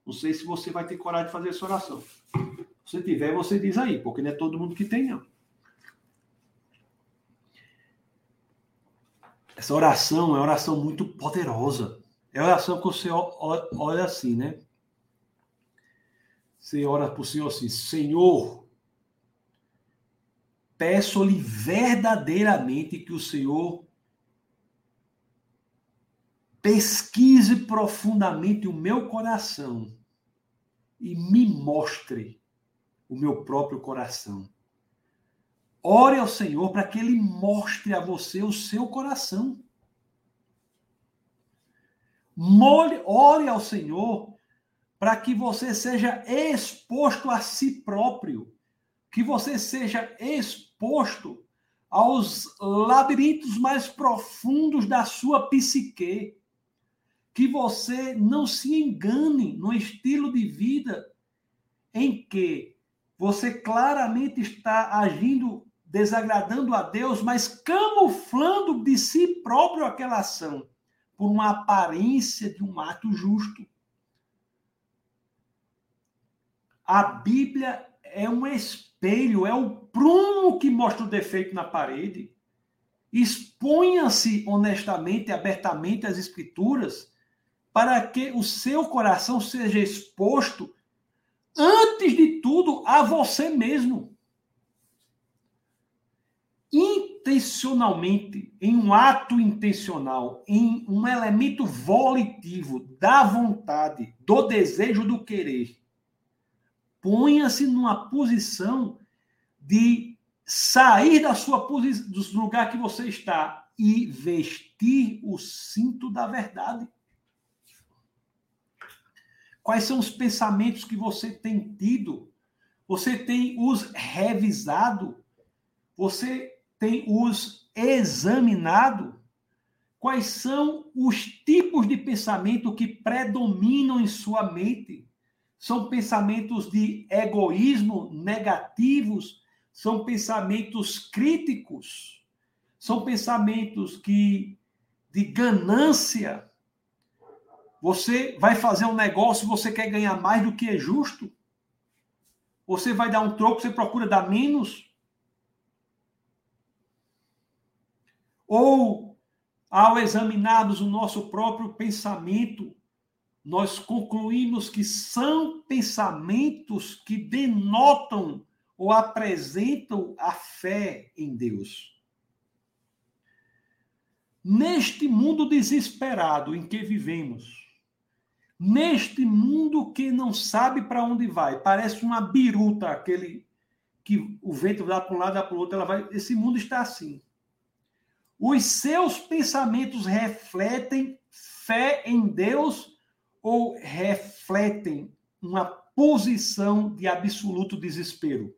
Não sei se você vai ter coragem de fazer essa oração. Se tiver, você diz aí, porque não é todo mundo que tem, não. Essa oração é uma oração muito poderosa. É a oração que você olha assim, né? Você ora para o Senhor assim: Senhor, peço-lhe verdadeiramente que o Senhor pesquise profundamente o meu coração e me mostre o meu próprio coração. Ore ao Senhor para que ele mostre a você o seu coração. ore ao Senhor para que você seja exposto a si próprio, que você seja exposto aos labirintos mais profundos da sua psique que você não se engane no estilo de vida em que você claramente está agindo desagradando a Deus, mas camuflando de si próprio aquela ação por uma aparência de um ato justo. A Bíblia é um espelho, é o prumo que mostra o defeito na parede. Exponha-se honestamente, abertamente às Escrituras para que o seu coração seja exposto, antes de tudo, a você mesmo. Intencionalmente, em um ato intencional, em um elemento volitivo da vontade, do desejo do querer, ponha-se numa posição de sair da sua posição, do lugar que você está e vestir o cinto da verdade. Quais são os pensamentos que você tem tido? Você tem os revisado? Você tem os examinado? Quais são os tipos de pensamento que predominam em sua mente? São pensamentos de egoísmo negativos? São pensamentos críticos? São pensamentos que de ganância? Você vai fazer um negócio, você quer ganhar mais do que é justo? Você vai dar um troco, você procura dar menos? Ou ao examinarmos o nosso próprio pensamento, nós concluímos que são pensamentos que denotam ou apresentam a fé em Deus. Neste mundo desesperado em que vivemos, neste mundo que não sabe para onde vai, parece uma biruta, aquele que o vento dá para um lado, dá para o outro, ela vai. Esse mundo está assim. Os seus pensamentos refletem fé em Deus ou refletem uma posição de absoluto desespero?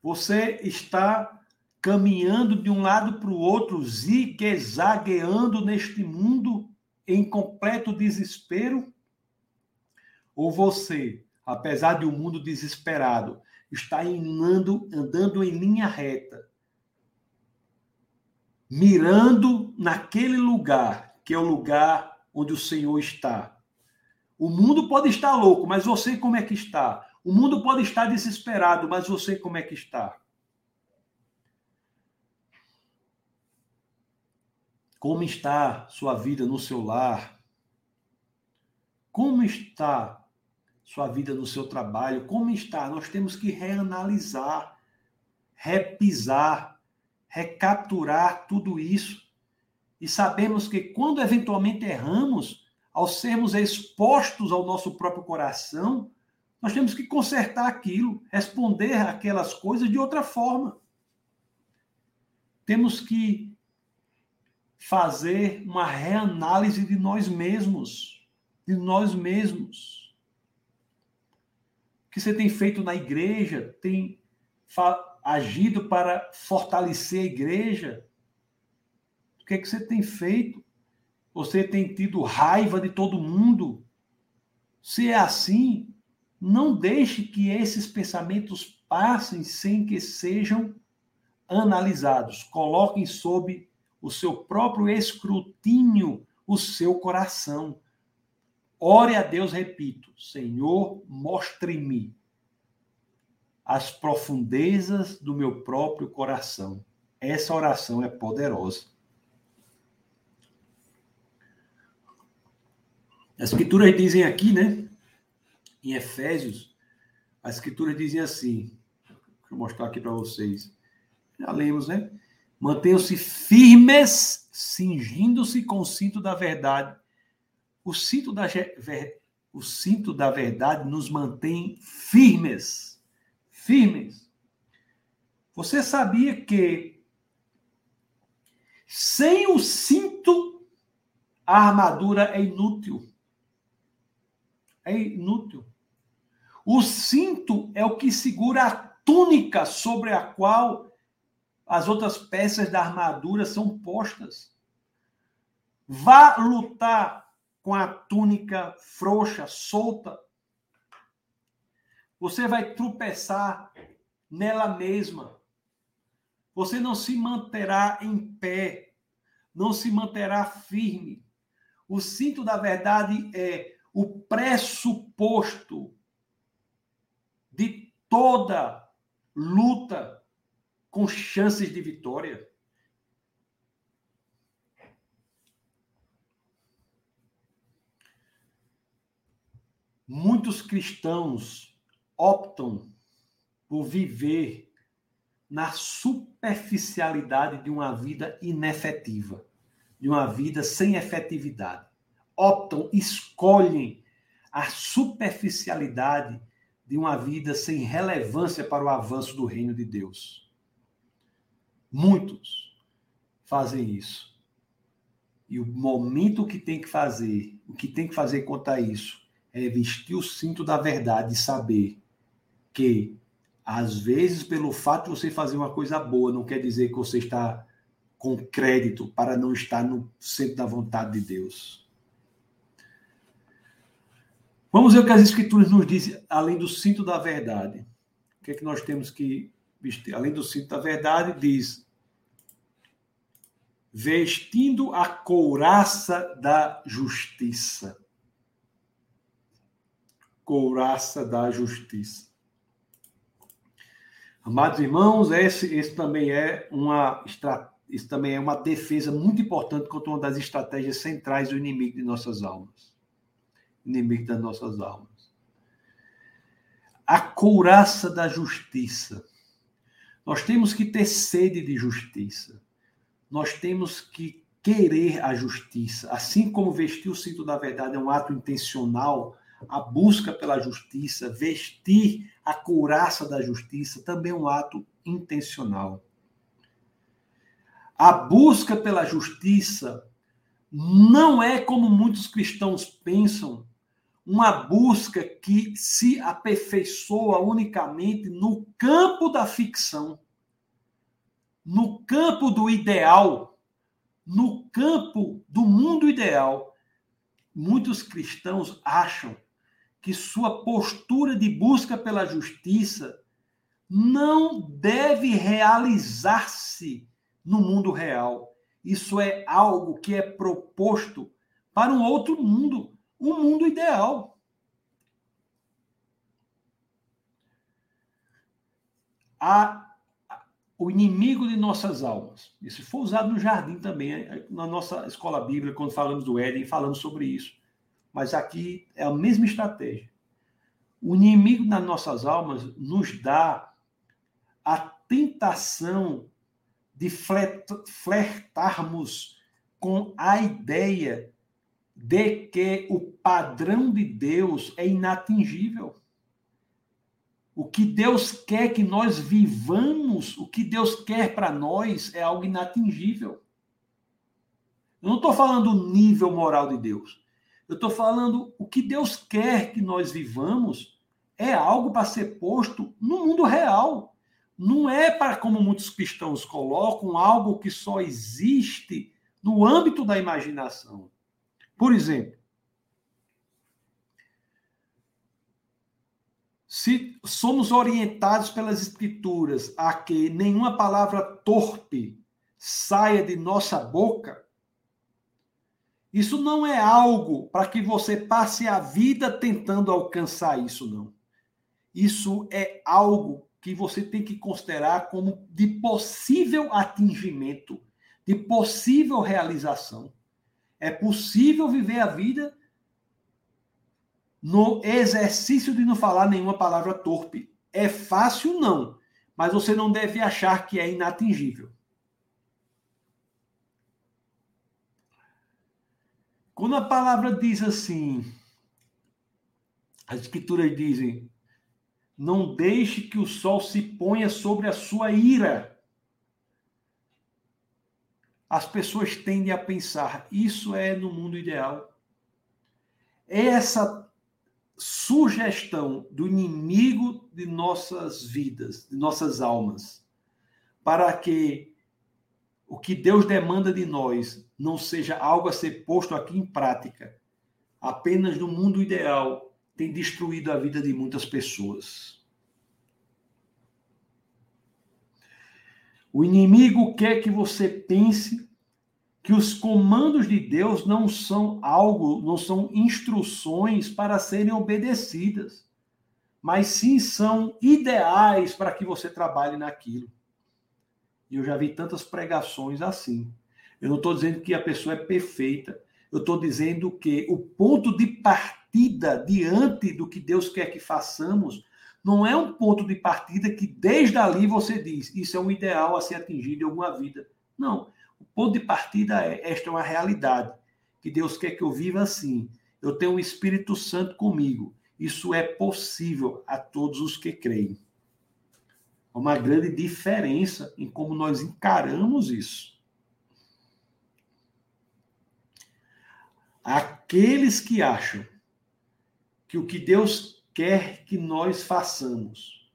Você está caminhando de um lado para o outro, zigue-zagueando neste mundo em completo desespero? Ou você, apesar de um mundo desesperado, está andando, andando em linha reta, mirando naquele lugar que é o lugar onde o Senhor está. O mundo pode estar louco, mas você como é que está? O mundo pode estar desesperado, mas você como é que está? Como está sua vida no seu lar? Como está sua vida no seu trabalho? Como está? Nós temos que reanalisar, repisar recapturar tudo isso. E sabemos que quando eventualmente erramos, ao sermos expostos ao nosso próprio coração, nós temos que consertar aquilo, responder aquelas coisas de outra forma. Temos que fazer uma reanálise de nós mesmos, de nós mesmos. O que você tem feito na igreja tem agido para fortalecer a igreja? O que é que você tem feito? Você tem tido raiva de todo mundo? Se é assim, não deixe que esses pensamentos passem sem que sejam analisados. Coloquem sob o seu próprio escrutínio o seu coração. Ore a Deus, repito, Senhor, mostre-me as profundezas do meu próprio coração. Essa oração é poderosa. As escrituras dizem aqui, né? Em Efésios, as escrituras dizem assim. Deixa eu mostrar aqui para vocês. Já lemos, né? Mantenham-se firmes, cingindo-se com o cinto da verdade. O cinto da, o cinto da verdade nos mantém firmes firmes. Você sabia que sem o cinto a armadura é inútil? É inútil. O cinto é o que segura a túnica sobre a qual as outras peças da armadura são postas. Vá lutar com a túnica frouxa, solta você vai tropeçar nela mesma. Você não se manterá em pé, não se manterá firme. O cinto da verdade é o pressuposto de toda luta com chances de vitória. Muitos cristãos optam por viver na superficialidade de uma vida inefetiva, de uma vida sem efetividade. Optam, escolhem a superficialidade de uma vida sem relevância para o avanço do reino de Deus. Muitos fazem isso. E o momento que tem que fazer, o que tem que fazer contra isso, é vestir o cinto da verdade e saber que, às vezes, pelo fato de você fazer uma coisa boa, não quer dizer que você está com crédito para não estar no centro da vontade de Deus. Vamos ver o que as Escrituras nos dizem, além do cinto da verdade. O que é que nós temos que? Além do cinto da verdade, diz: vestindo a couraça da justiça. Couraça da justiça. Amados irmãos, esse, esse também é uma isso também é uma defesa muito importante contra uma das estratégias centrais do inimigo de nossas almas. Inimigo das nossas almas. A couraça da justiça. Nós temos que ter sede de justiça. Nós temos que querer a justiça. Assim como vestir o cinto da verdade é um ato intencional, a busca pela justiça, vestir a couraça da justiça também é um ato intencional. A busca pela justiça não é como muitos cristãos pensam, uma busca que se aperfeiçoa unicamente no campo da ficção, no campo do ideal, no campo do mundo ideal. Muitos cristãos acham que sua postura de busca pela justiça não deve realizar-se no mundo real. Isso é algo que é proposto para um outro mundo, um mundo ideal. A, o inimigo de nossas almas. Isso foi usado no jardim também, na nossa escola bíblica, quando falamos do Éden, falamos sobre isso. Mas aqui é a mesma estratégia. O inimigo das nossas almas nos dá a tentação de flertarmos com a ideia de que o padrão de Deus é inatingível. O que Deus quer que nós vivamos, o que Deus quer para nós é algo inatingível. Eu não estou falando o nível moral de Deus. Eu estou falando o que Deus quer que nós vivamos é algo para ser posto no mundo real. Não é para, como muitos cristãos colocam, algo que só existe no âmbito da imaginação. Por exemplo, se somos orientados pelas Escrituras a que nenhuma palavra torpe saia de nossa boca, isso não é algo para que você passe a vida tentando alcançar isso, não. Isso é algo que você tem que considerar como de possível atingimento, de possível realização. É possível viver a vida no exercício de não falar nenhuma palavra torpe. É fácil, não, mas você não deve achar que é inatingível. Quando a palavra diz assim, as escrituras dizem: não deixe que o sol se ponha sobre a sua ira. As pessoas tendem a pensar, isso é no mundo ideal. Essa sugestão do inimigo de nossas vidas, de nossas almas, para que o que Deus demanda de nós não seja algo a ser posto aqui em prática, apenas no mundo ideal, tem destruído a vida de muitas pessoas. O inimigo quer que você pense que os comandos de Deus não são algo, não são instruções para serem obedecidas, mas sim são ideais para que você trabalhe naquilo. E eu já vi tantas pregações assim. Eu não estou dizendo que a pessoa é perfeita, eu estou dizendo que o ponto de partida partida diante do que Deus quer que façamos, não é um ponto de partida que desde ali você diz, isso é um ideal a ser atingido em alguma vida. Não. O ponto de partida é, esta é uma realidade, que Deus quer que eu viva assim. Eu tenho o Espírito Santo comigo. Isso é possível a todos os que creem. Há uma grande diferença em como nós encaramos isso. Aqueles que acham que o que Deus quer que nós façamos,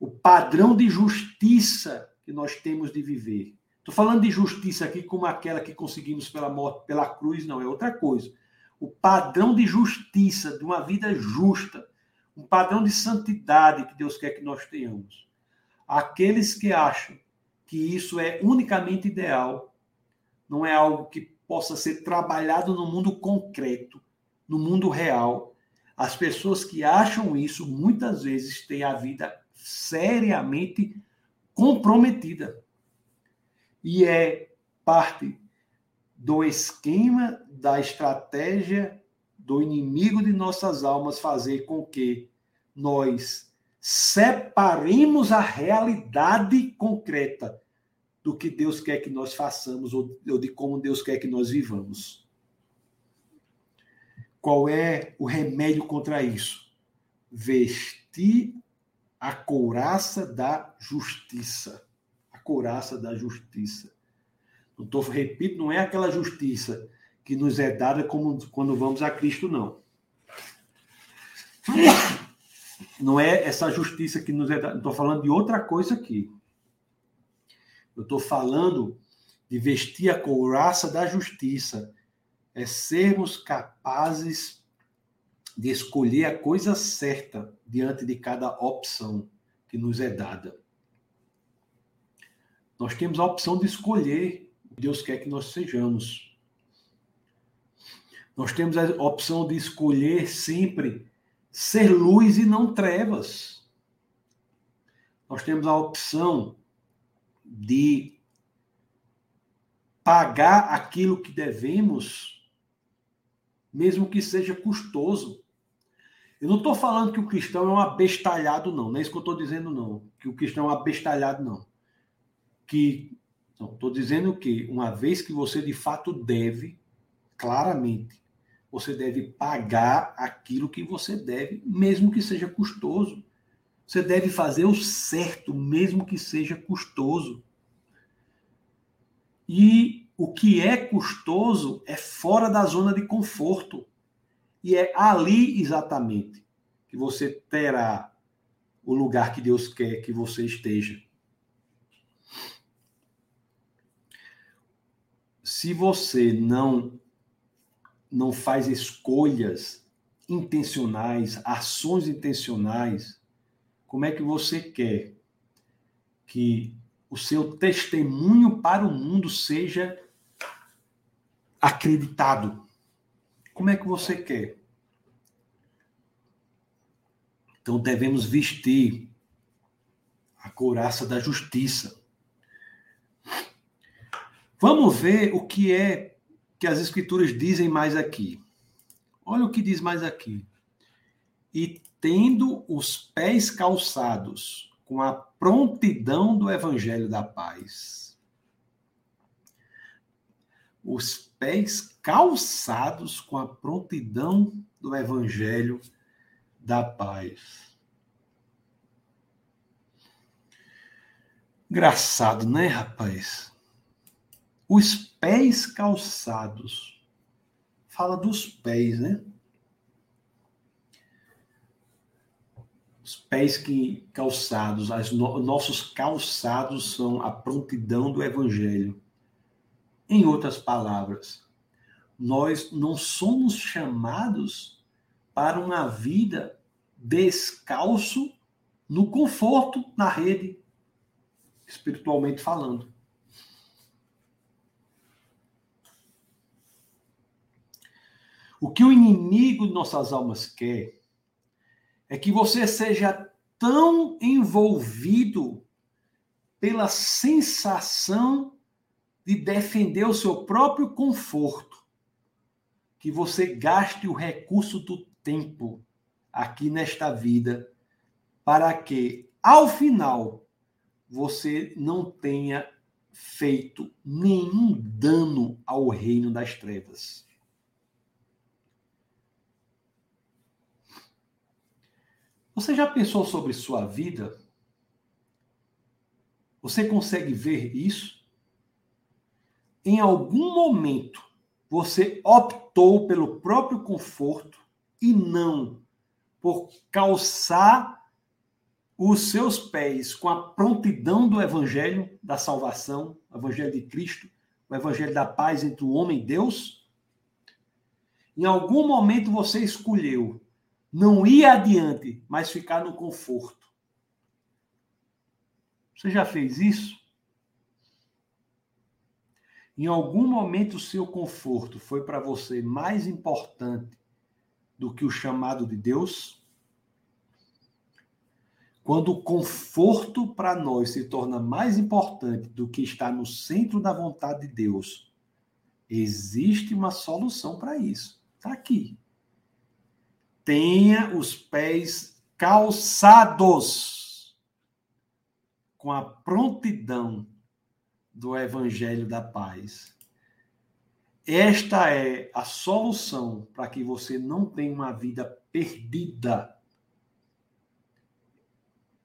o padrão de justiça que nós temos de viver. Estou falando de justiça aqui como aquela que conseguimos pela morte, pela cruz, não, é outra coisa. O padrão de justiça, de uma vida justa, um padrão de santidade que Deus quer que nós tenhamos. Aqueles que acham que isso é unicamente ideal, não é algo que possa ser trabalhado no mundo concreto, no mundo real, as pessoas que acham isso muitas vezes têm a vida seriamente comprometida. e é parte do esquema, da estratégia do inimigo de nossas almas fazer com que nós separemos a realidade concreta do que Deus quer que nós façamos ou de como Deus quer que nós vivamos. Qual é o remédio contra isso? Vestir a couraça da justiça. A couraça da justiça. Não tô, repito, não é aquela justiça que nos é dada como quando vamos a Cristo, não. Não é essa justiça que nos é dada. Estou falando de outra coisa aqui. Eu estou falando de vestir a couraça da justiça. É sermos capazes de escolher a coisa certa diante de cada opção que nos é dada. Nós temos a opção de escolher o que Deus quer que nós sejamos. Nós temos a opção de escolher sempre ser luz e não trevas. Nós temos a opção de pagar aquilo que devemos, mesmo que seja custoso. Eu não estou falando que o cristão é um abestalhado, não. Não é isso que eu estou dizendo, não. Que o cristão é um abestalhado, não. Que. Não, estou dizendo que, uma vez que você de fato deve, claramente, você deve pagar aquilo que você deve, mesmo que seja custoso. Você deve fazer o certo, mesmo que seja custoso. E o que é custoso é fora da zona de conforto. E é ali exatamente que você terá o lugar que Deus quer que você esteja. Se você não não faz escolhas intencionais, ações intencionais, como é que você quer que o seu testemunho para o mundo seja acreditado? Como é que você quer? Então devemos vestir a couraça da justiça. Vamos ver o que é que as escrituras dizem mais aqui. Olha o que diz mais aqui. E tendo os pés calçados com a prontidão do evangelho da paz. Os pés calçados com a prontidão do evangelho da paz. Engraçado, né, rapaz? Os pés calçados. Fala dos pés, né? os pés que calçados, as no, nossos calçados são a prontidão do evangelho. Em outras palavras, nós não somos chamados para uma vida descalço no conforto na rede, espiritualmente falando. O que o inimigo de nossas almas quer é que você seja tão envolvido pela sensação de defender o seu próprio conforto, que você gaste o recurso do tempo aqui nesta vida para que, ao final, você não tenha feito nenhum dano ao reino das trevas. Você já pensou sobre sua vida? Você consegue ver isso? Em algum momento, você optou pelo próprio conforto e não por calçar os seus pés com a prontidão do evangelho da salvação, o evangelho de Cristo, o evangelho da paz entre o homem e Deus? Em algum momento você escolheu não ir adiante, mas ficar no conforto. Você já fez isso? Em algum momento o seu conforto foi para você mais importante do que o chamado de Deus? quando o conforto para nós se torna mais importante do que estar no centro da vontade de Deus, existe uma solução para isso. Está aqui. Tenha os pés calçados com a prontidão do Evangelho da Paz. Esta é a solução para que você não tenha uma vida perdida.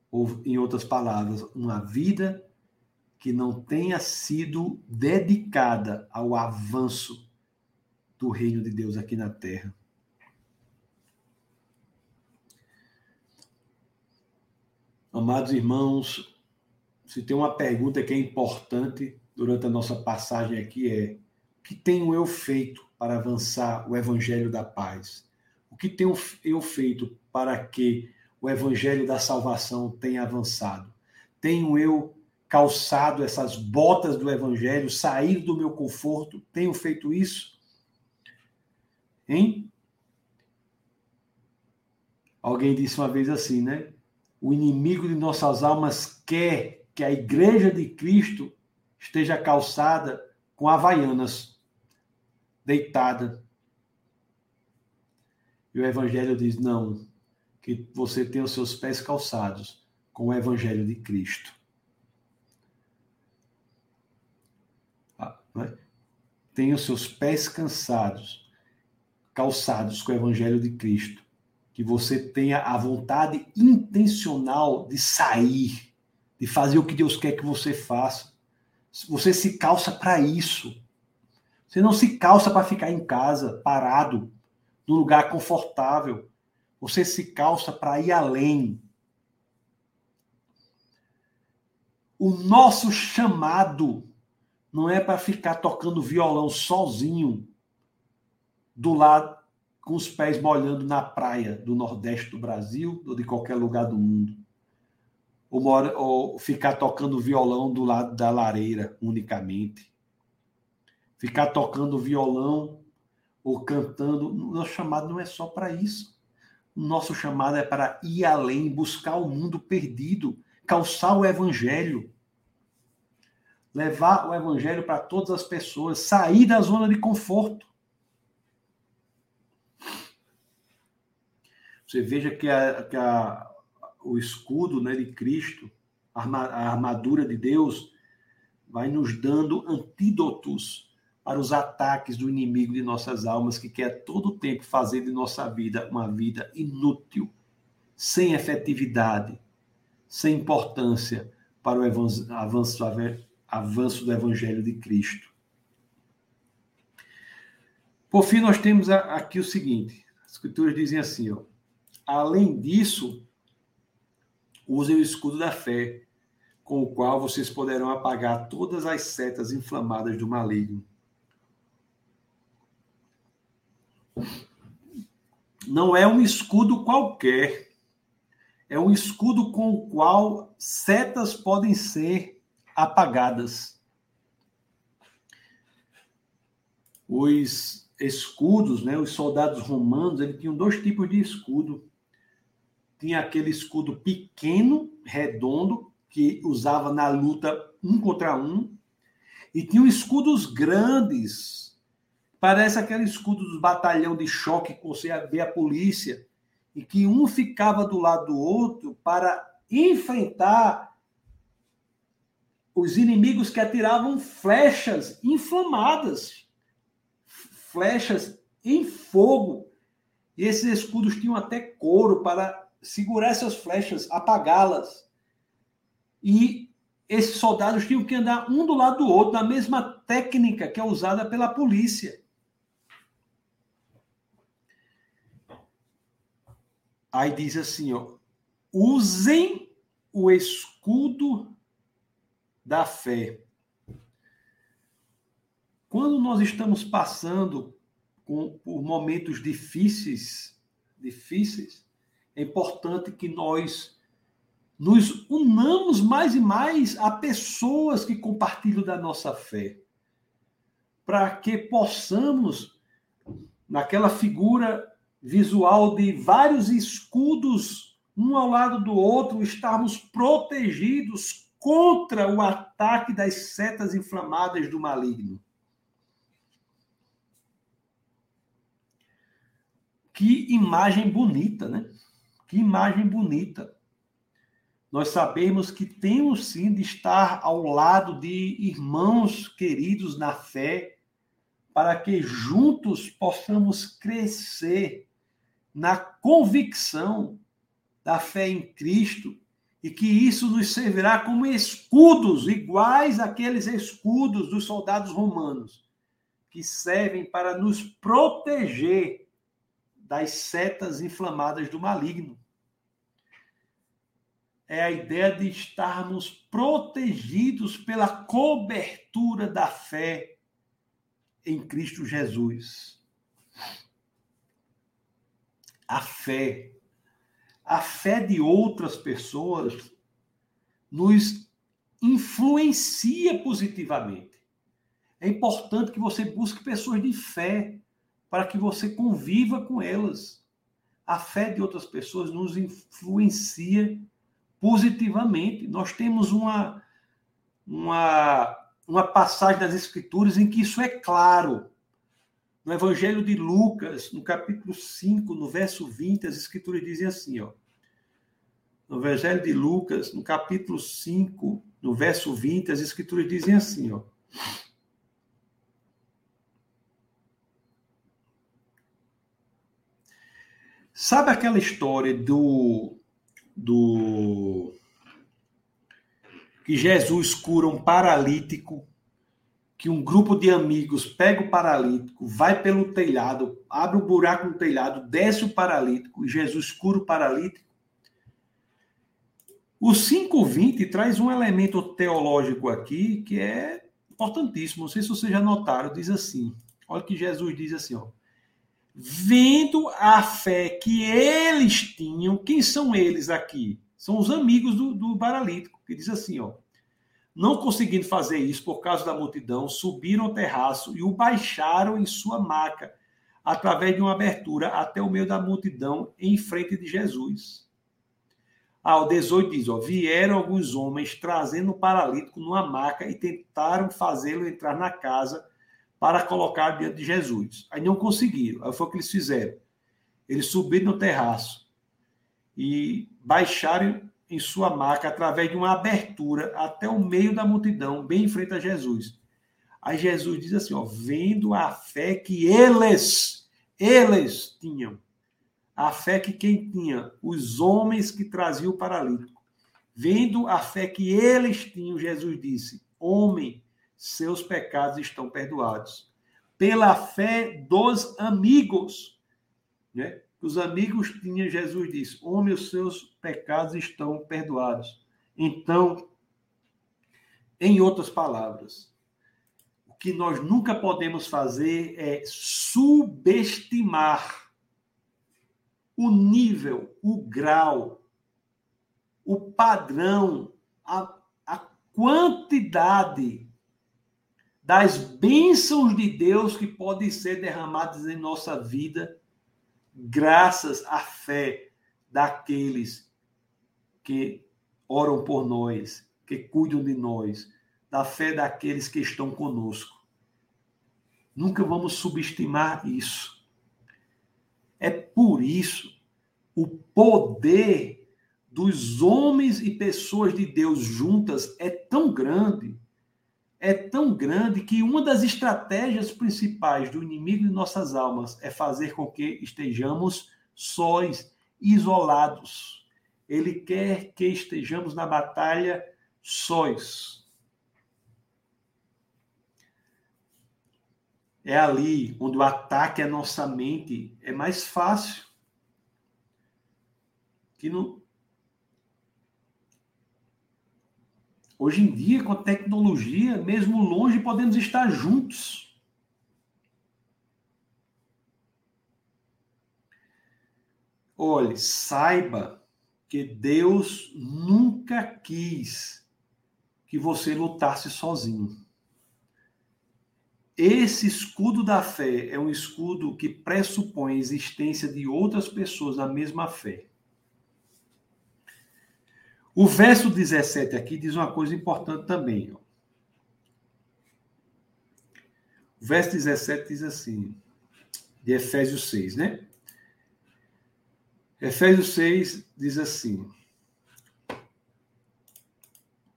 Ou, em outras palavras, uma vida que não tenha sido dedicada ao avanço do reino de Deus aqui na terra. Amados irmãos, se tem uma pergunta que é importante durante a nossa passagem aqui é: que tenho eu feito para avançar o evangelho da paz? O que tenho eu feito para que o evangelho da salvação tenha avançado? Tenho eu calçado essas botas do evangelho, saído do meu conforto? Tenho feito isso? Hein? Alguém disse uma vez assim, né? O inimigo de nossas almas quer que a igreja de Cristo esteja calçada com havaianas, deitada. E o Evangelho diz: não, que você tem os seus pés calçados com o Evangelho de Cristo. Ah, é? Tem os seus pés cansados, calçados com o Evangelho de Cristo. Que você tenha a vontade intencional de sair de fazer o que Deus quer que você faça. Você se calça para isso. Você não se calça para ficar em casa, parado, num lugar confortável. Você se calça para ir além. O nosso chamado não é para ficar tocando violão sozinho do lado com os pés molhando na praia do Nordeste do Brasil ou de qualquer lugar do mundo ou, mora, ou ficar tocando violão do lado da lareira unicamente. Ficar tocando violão ou cantando. Nosso chamado não é só para isso. O nosso chamado é para ir além, buscar o mundo perdido, calçar o evangelho, levar o evangelho para todas as pessoas, sair da zona de conforto. Você veja que a, que a, o escudo né, de Cristo, a armadura de Deus, vai nos dando antídotos para os ataques do inimigo de nossas almas, que quer todo o tempo fazer de nossa vida uma vida inútil, sem efetividade, sem importância para o avanço, avanço do Evangelho de Cristo. Por fim, nós temos aqui o seguinte: as Escrituras dizem assim, ó, além disso, Usem o escudo da fé, com o qual vocês poderão apagar todas as setas inflamadas do maligno. Não é um escudo qualquer. É um escudo com o qual setas podem ser apagadas. Os escudos, né, os soldados romanos, eles tinham dois tipos de escudo tinha aquele escudo pequeno, redondo, que usava na luta um contra um, e tinha escudos grandes. Parece aquele escudo dos batalhão de choque que você vê a polícia, e que um ficava do lado do outro para enfrentar os inimigos que atiravam flechas inflamadas, flechas em fogo. E esses escudos tinham até couro para segurar essas flechas, apagá-las. E esses soldados tinham que andar um do lado do outro, na mesma técnica que é usada pela polícia. Aí diz assim, ó, usem o escudo da fé. Quando nós estamos passando por momentos difíceis, difíceis, é importante que nós nos unamos mais e mais a pessoas que compartilham da nossa fé, para que possamos, naquela figura visual de vários escudos um ao lado do outro, estarmos protegidos contra o ataque das setas inflamadas do maligno. Que imagem bonita, né? Que imagem bonita. Nós sabemos que temos sim de estar ao lado de irmãos queridos na fé, para que juntos possamos crescer na convicção da fé em Cristo e que isso nos servirá como escudos iguais àqueles escudos dos soldados romanos, que servem para nos proteger das setas inflamadas do maligno. É a ideia de estarmos protegidos pela cobertura da fé em Cristo Jesus. A fé a fé de outras pessoas nos influencia positivamente. É importante que você busque pessoas de fé para que você conviva com elas. A fé de outras pessoas nos influencia positivamente. Nós temos uma, uma, uma passagem das Escrituras em que isso é claro. No Evangelho de Lucas, no capítulo 5, no verso 20, as escrituras dizem assim, ó. No Evangelho de Lucas, no capítulo 5, no verso 20, as escrituras dizem assim, ó. Sabe aquela história do do que Jesus cura um paralítico que um grupo de amigos pega o paralítico, vai pelo telhado, abre um buraco no telhado, desce o paralítico e Jesus cura o paralítico. O 5.20 traz um elemento teológico aqui que é importantíssimo. Não sei se vocês já notaram, diz assim. Olha que Jesus diz assim, ó. Vendo a fé que eles tinham, quem são eles aqui? São os amigos do, do paralítico, que diz assim, ó. Não conseguindo fazer isso por causa da multidão, subiram ao terraço e o baixaram em sua maca, através de uma abertura até o meio da multidão, em frente de Jesus. Ah, o 18 diz: ó, vieram alguns homens trazendo o paralítico numa maca e tentaram fazê-lo entrar na casa para colocar diante de Jesus. Aí não conseguiram. Aí foi o que eles fizeram. Eles subiram no terraço e baixaram em sua maca através de uma abertura até o meio da multidão, bem em frente a Jesus. Aí Jesus diz assim, ó, vendo a fé que eles, eles tinham, a fé que quem tinha, os homens que traziam o paralítico, vendo a fé que eles tinham, Jesus disse, homem, seus pecados estão perdoados. Pela fé dos amigos, né? os amigos tinham, Jesus disse: Homem, os seus pecados estão perdoados. Então, em outras palavras, o que nós nunca podemos fazer é subestimar o nível, o grau, o padrão, a, a quantidade das bênçãos de Deus que podem ser derramadas em nossa vida graças à fé daqueles que oram por nós, que cuidam de nós, da fé daqueles que estão conosco. Nunca vamos subestimar isso. É por isso o poder dos homens e pessoas de Deus juntas é tão grande é tão grande que uma das estratégias principais do inimigo de nossas almas é fazer com que estejamos sóis, isolados. Ele quer que estejamos na batalha sóis. É ali onde o ataque à nossa mente é mais fácil. Que não, Hoje em dia, com a tecnologia, mesmo longe, podemos estar juntos. Olhe, saiba que Deus nunca quis que você lutasse sozinho. Esse escudo da fé é um escudo que pressupõe a existência de outras pessoas da mesma fé. O verso 17 aqui diz uma coisa importante também. Ó. O verso 17 diz assim, de Efésios 6, né? Efésios 6 diz assim.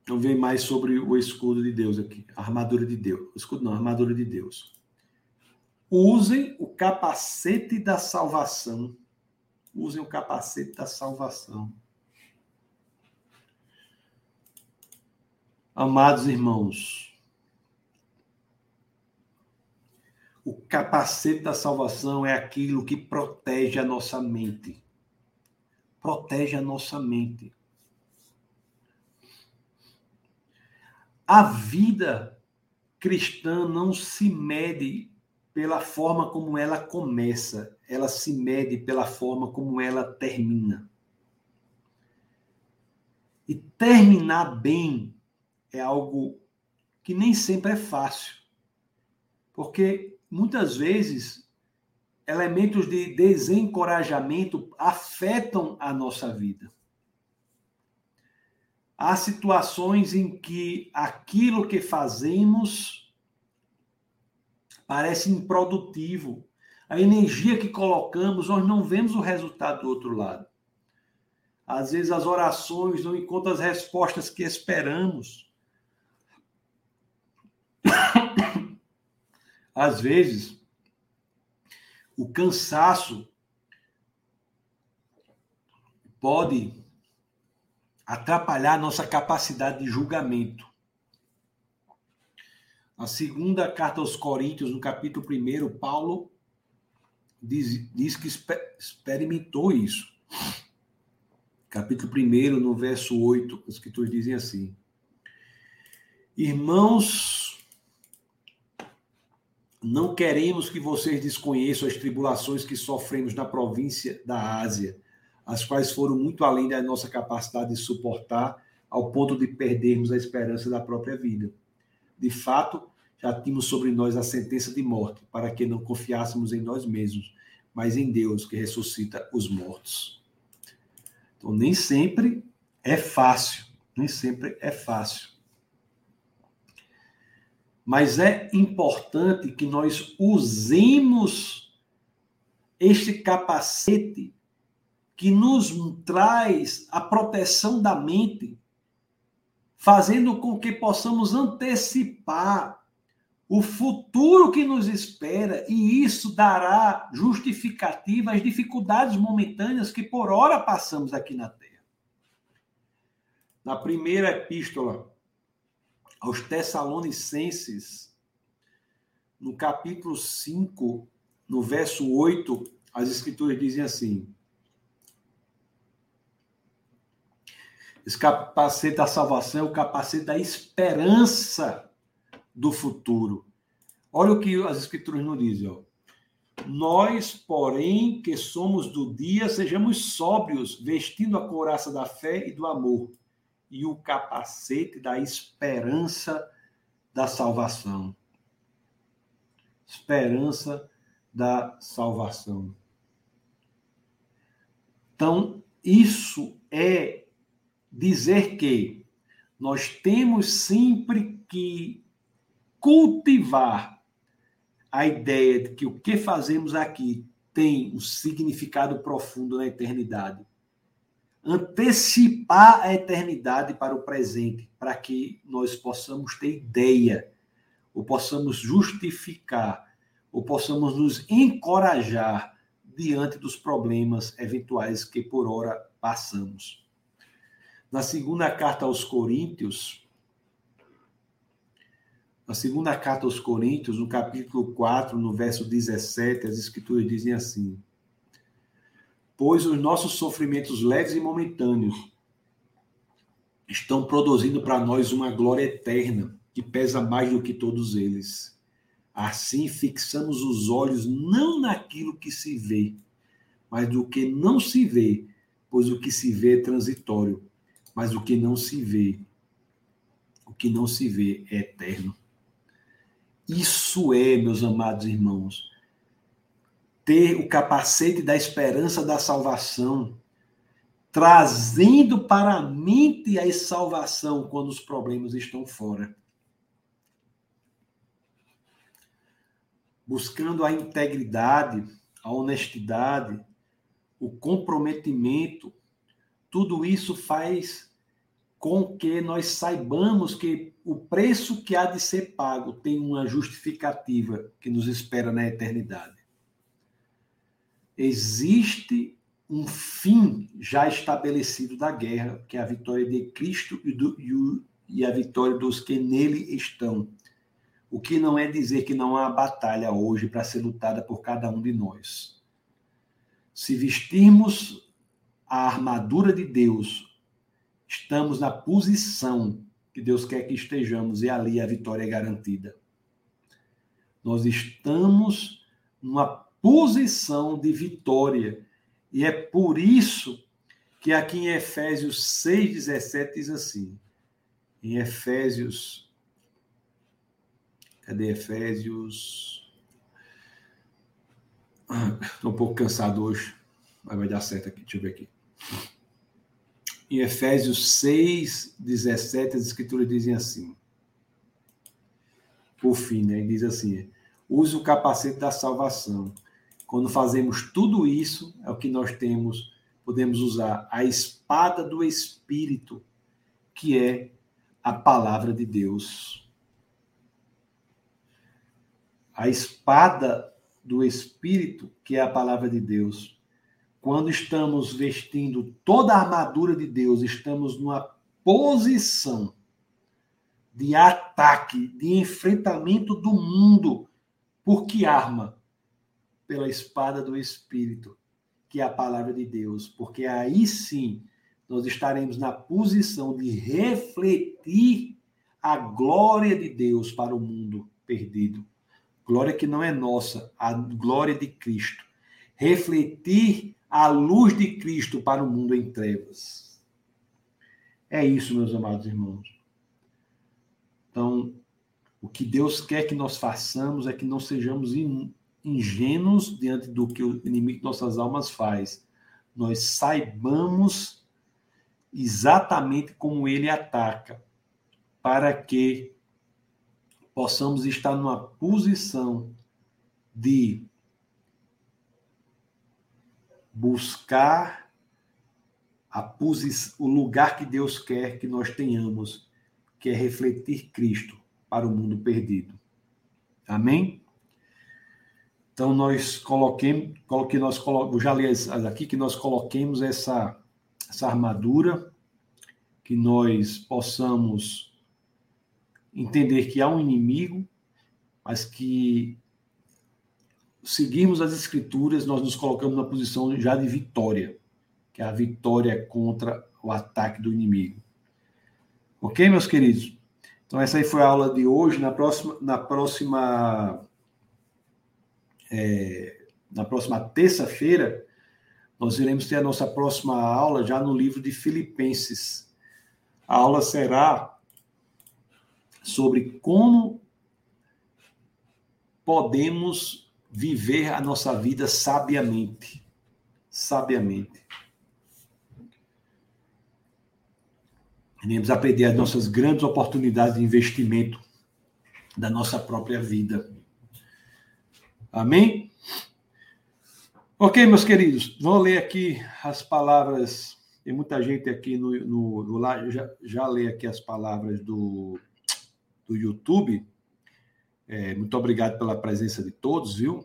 Não vem mais sobre o escudo de Deus aqui, a armadura de Deus. O escudo não, a armadura de Deus. Usem o capacete da salvação. Usem o capacete da salvação. Amados irmãos, o capacete da salvação é aquilo que protege a nossa mente. Protege a nossa mente. A vida cristã não se mede pela forma como ela começa, ela se mede pela forma como ela termina. E terminar bem é algo que nem sempre é fácil. Porque muitas vezes elementos de desencorajamento afetam a nossa vida. Há situações em que aquilo que fazemos parece improdutivo. A energia que colocamos, nós não vemos o resultado do outro lado. Às vezes as orações não encontram as respostas que esperamos. Às vezes, o cansaço pode atrapalhar a nossa capacidade de julgamento. Na segunda carta aos Coríntios, no capítulo 1, Paulo diz, diz que experimentou isso. Capítulo 1, no verso 8, as escrituras dizem assim: Irmãos, não queremos que vocês desconheçam as tribulações que sofremos na província da Ásia, as quais foram muito além da nossa capacidade de suportar, ao ponto de perdermos a esperança da própria vida. De fato, já tínhamos sobre nós a sentença de morte, para que não confiássemos em nós mesmos, mas em Deus que ressuscita os mortos. Então, nem sempre é fácil, nem sempre é fácil. Mas é importante que nós usemos este capacete que nos traz a proteção da mente, fazendo com que possamos antecipar o futuro que nos espera, e isso dará justificativa às dificuldades momentâneas que por hora passamos aqui na Terra. Na primeira epístola aos Tessalonicenses, no capítulo 5, no verso 8, as escrituras dizem assim: Esse capacete da salvação é o capacete da esperança do futuro. Olha o que as escrituras nos dizem, ó. Nós, porém, que somos do dia, sejamos sóbrios, vestindo a couraça da fé e do amor e o capacete da esperança da salvação. Esperança da salvação. Então, isso é dizer que nós temos sempre que cultivar a ideia de que o que fazemos aqui tem um significado profundo na eternidade antecipar a eternidade para o presente, para que nós possamos ter ideia, ou possamos justificar, ou possamos nos encorajar diante dos problemas eventuais que por hora passamos. Na segunda carta aos Coríntios, na segunda carta aos Coríntios, no capítulo 4, no verso 17, as escrituras dizem assim: pois os nossos sofrimentos leves e momentâneos estão produzindo para nós uma glória eterna que pesa mais do que todos eles. Assim, fixamos os olhos não naquilo que se vê, mas do que não se vê, pois o que se vê é transitório, mas o que não se vê, o que não se vê é eterno. Isso é, meus amados irmãos, ter o capacete da esperança da salvação, trazendo para a mente a salvação quando os problemas estão fora. Buscando a integridade, a honestidade, o comprometimento, tudo isso faz com que nós saibamos que o preço que há de ser pago tem uma justificativa que nos espera na eternidade. Existe um fim já estabelecido da guerra, que é a vitória de Cristo e, do, e a vitória dos que nele estão. O que não é dizer que não há batalha hoje para ser lutada por cada um de nós. Se vestirmos a armadura de Deus, estamos na posição que Deus quer que estejamos e ali a vitória é garantida. Nós estamos numa posição de vitória e é por isso que aqui em Efésios 6,17 diz assim. Em Efésios. Cadê Efésios? Estou um pouco cansado hoje, mas vai dar certo aqui. Deixa eu ver aqui. Em Efésios 6, 17, as escrituras dizem assim. Por fim, né? Diz assim: use o capacete da salvação quando fazemos tudo isso, é o que nós temos, podemos usar a espada do Espírito, que é a palavra de Deus. A espada do Espírito, que é a palavra de Deus. Quando estamos vestindo toda a armadura de Deus, estamos numa posição de ataque, de enfrentamento do mundo. Por que arma? Pela espada do Espírito, que é a palavra de Deus, porque aí sim nós estaremos na posição de refletir a glória de Deus para o mundo perdido. Glória que não é nossa, a glória de Cristo. Refletir a luz de Cristo para o mundo em trevas. É isso, meus amados irmãos. Então, o que Deus quer que nós façamos é que não sejamos ingênuos diante do que o inimigo de nossas almas faz. Nós saibamos exatamente como ele ataca, para que possamos estar numa posição de buscar o lugar que Deus quer que nós tenhamos, que é refletir Cristo para o mundo perdido. Amém? Então, nós coloquemos, coloquei, nós colo, já li aqui que nós coloquemos essa, essa armadura, que nós possamos entender que há um inimigo, mas que seguimos as escrituras, nós nos colocamos na posição já de vitória, que é a vitória contra o ataque do inimigo. Ok, meus queridos? Então, essa aí foi a aula de hoje. Na próxima, na próxima é, na próxima terça-feira, nós iremos ter a nossa próxima aula já no livro de Filipenses. A aula será sobre como podemos viver a nossa vida sabiamente. Sabiamente. Iremos aprender as nossas grandes oportunidades de investimento da nossa própria vida. Amém? Ok, meus queridos, vou ler aqui as palavras. Tem muita gente aqui no, no, no já, já lê aqui as palavras do, do YouTube. É, muito obrigado pela presença de todos, viu?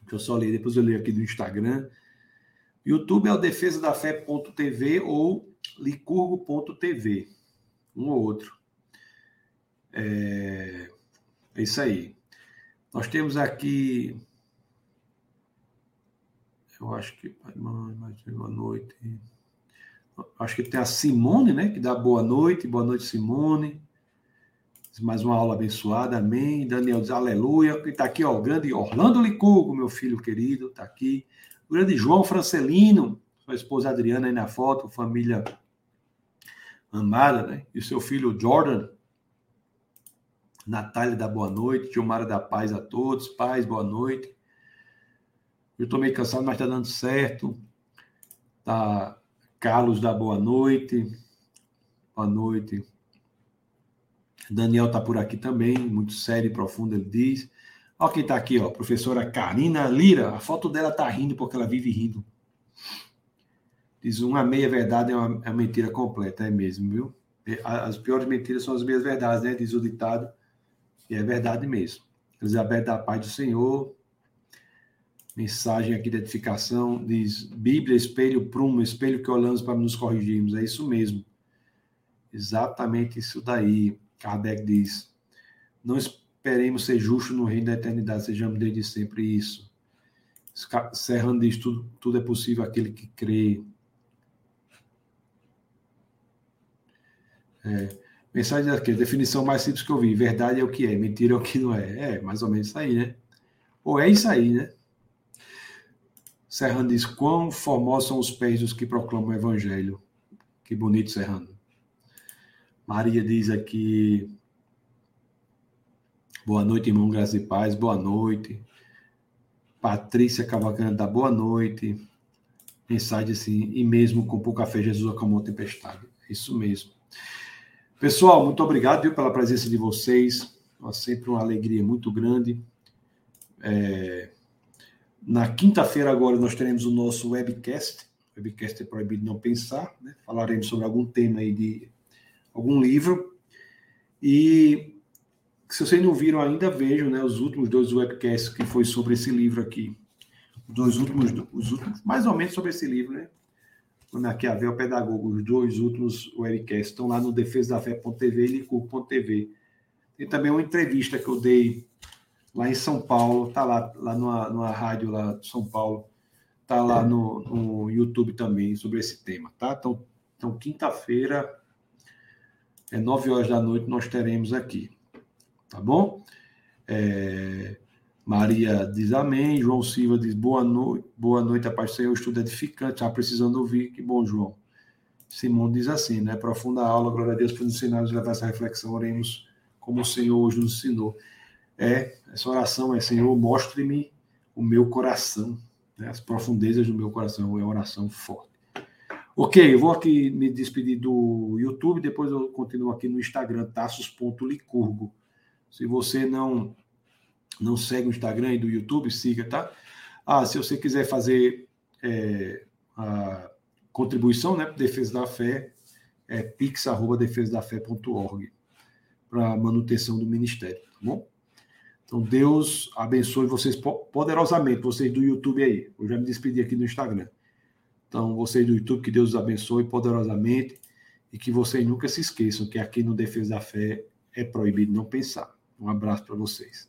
Deixa eu só ler, depois eu leio aqui do Instagram. YouTube é o defesadafé.tv ou licurgo.tv, um ou outro. É, é isso aí. Nós temos aqui. Eu acho que. Mais boa noite. Acho que tem a Simone, né? Que dá boa noite. Boa noite, Simone. Mais uma aula abençoada, amém. Daniel diz aleluia. E está aqui, ó, o grande Orlando Licurgo, meu filho querido, está aqui. O grande João Francelino, sua esposa Adriana aí na foto, família amada, né? E o seu filho Jordan, Natália da boa noite, Gilmara da paz a todos, paz, boa noite. Eu estou meio cansado, mas está dando certo. Tá Carlos da boa noite. Boa noite. Daniel está por aqui também, muito sério e profundo, ele diz. Olha quem está aqui, ó, professora Karina Lira. A foto dela está rindo porque ela vive rindo. Diz uma meia verdade é uma, é uma mentira completa, é mesmo, viu? As piores mentiras são as meias verdades, né? Diz o ditado. E é verdade mesmo. Elizabeth da paz do Senhor. Mensagem aqui de edificação. Diz: Bíblia, espelho prumo, espelho que olhamos para nos corrigirmos. É isso mesmo. Exatamente isso daí. Kardec diz: Não esperemos ser justos no reino da eternidade, sejamos desde sempre isso. Serrano diz: tudo, tudo é possível aquele que crê. É. Mensagem aqui, definição mais simples que eu vi. Verdade é o que é, mentira é o que não é. É, mais ou menos isso aí, né? Ou é isso aí, né? Serrano diz: Quão formosos são os pés dos que proclamam o evangelho. Que bonito, Serrano. Maria diz aqui: Boa noite, irmão, graça e paz. Boa noite. Patrícia Cavalcante dá boa noite. Mensagem assim: E mesmo com pouca fé, Jesus acalmou a tempestade. Isso mesmo. Pessoal, muito obrigado viu, pela presença de vocês. É sempre uma alegria muito grande. É... Na quinta-feira, agora, nós teremos o nosso webcast. Webcast é proibido não pensar. Né? Falaremos sobre algum tema aí de algum livro. E se vocês não viram ainda, vejam né, os últimos dois webcasts que foi sobre esse livro aqui. Dois últimos, os últimos, mais ou menos sobre esse livro, né? O Maquiavel Pedagogo, os dois últimos webcasts estão lá no defesadafé.tv e licur.tv. Tem também uma entrevista que eu dei lá em São Paulo, tá lá, lá numa, numa rádio lá de São Paulo, tá lá no, no YouTube também sobre esse tema, tá? Então, então quinta-feira, é nove horas da noite, nós teremos aqui. Tá bom? É, Maria diz amém. João Silva diz boa noite, boa noite, a paz do Senhor, estudo edificante. Está precisando ouvir, que bom, João. Simão diz assim, né? Profunda aula, glória a Deus por nos ensinar nos levar essa reflexão. Oremos como o Senhor hoje nos ensinou. É, essa oração é, Senhor, mostre-me o meu coração, né? as profundezas do meu coração. É oração forte. Ok, eu vou aqui me despedir do YouTube, depois eu continuo aqui no Instagram, taços.licurgo. Se você não não segue o Instagram e do YouTube, siga, tá? Ah, se você quiser fazer é, a contribuição, né, Defesa da Fé, é pix@defesadafé.org para manutenção do ministério, tá bom? Então Deus abençoe vocês poderosamente, vocês do YouTube aí. Eu já me despedi aqui no Instagram. Então, vocês do YouTube, que Deus os abençoe poderosamente e que vocês nunca se esqueçam que aqui no Defesa da Fé é proibido não pensar. Um abraço para vocês,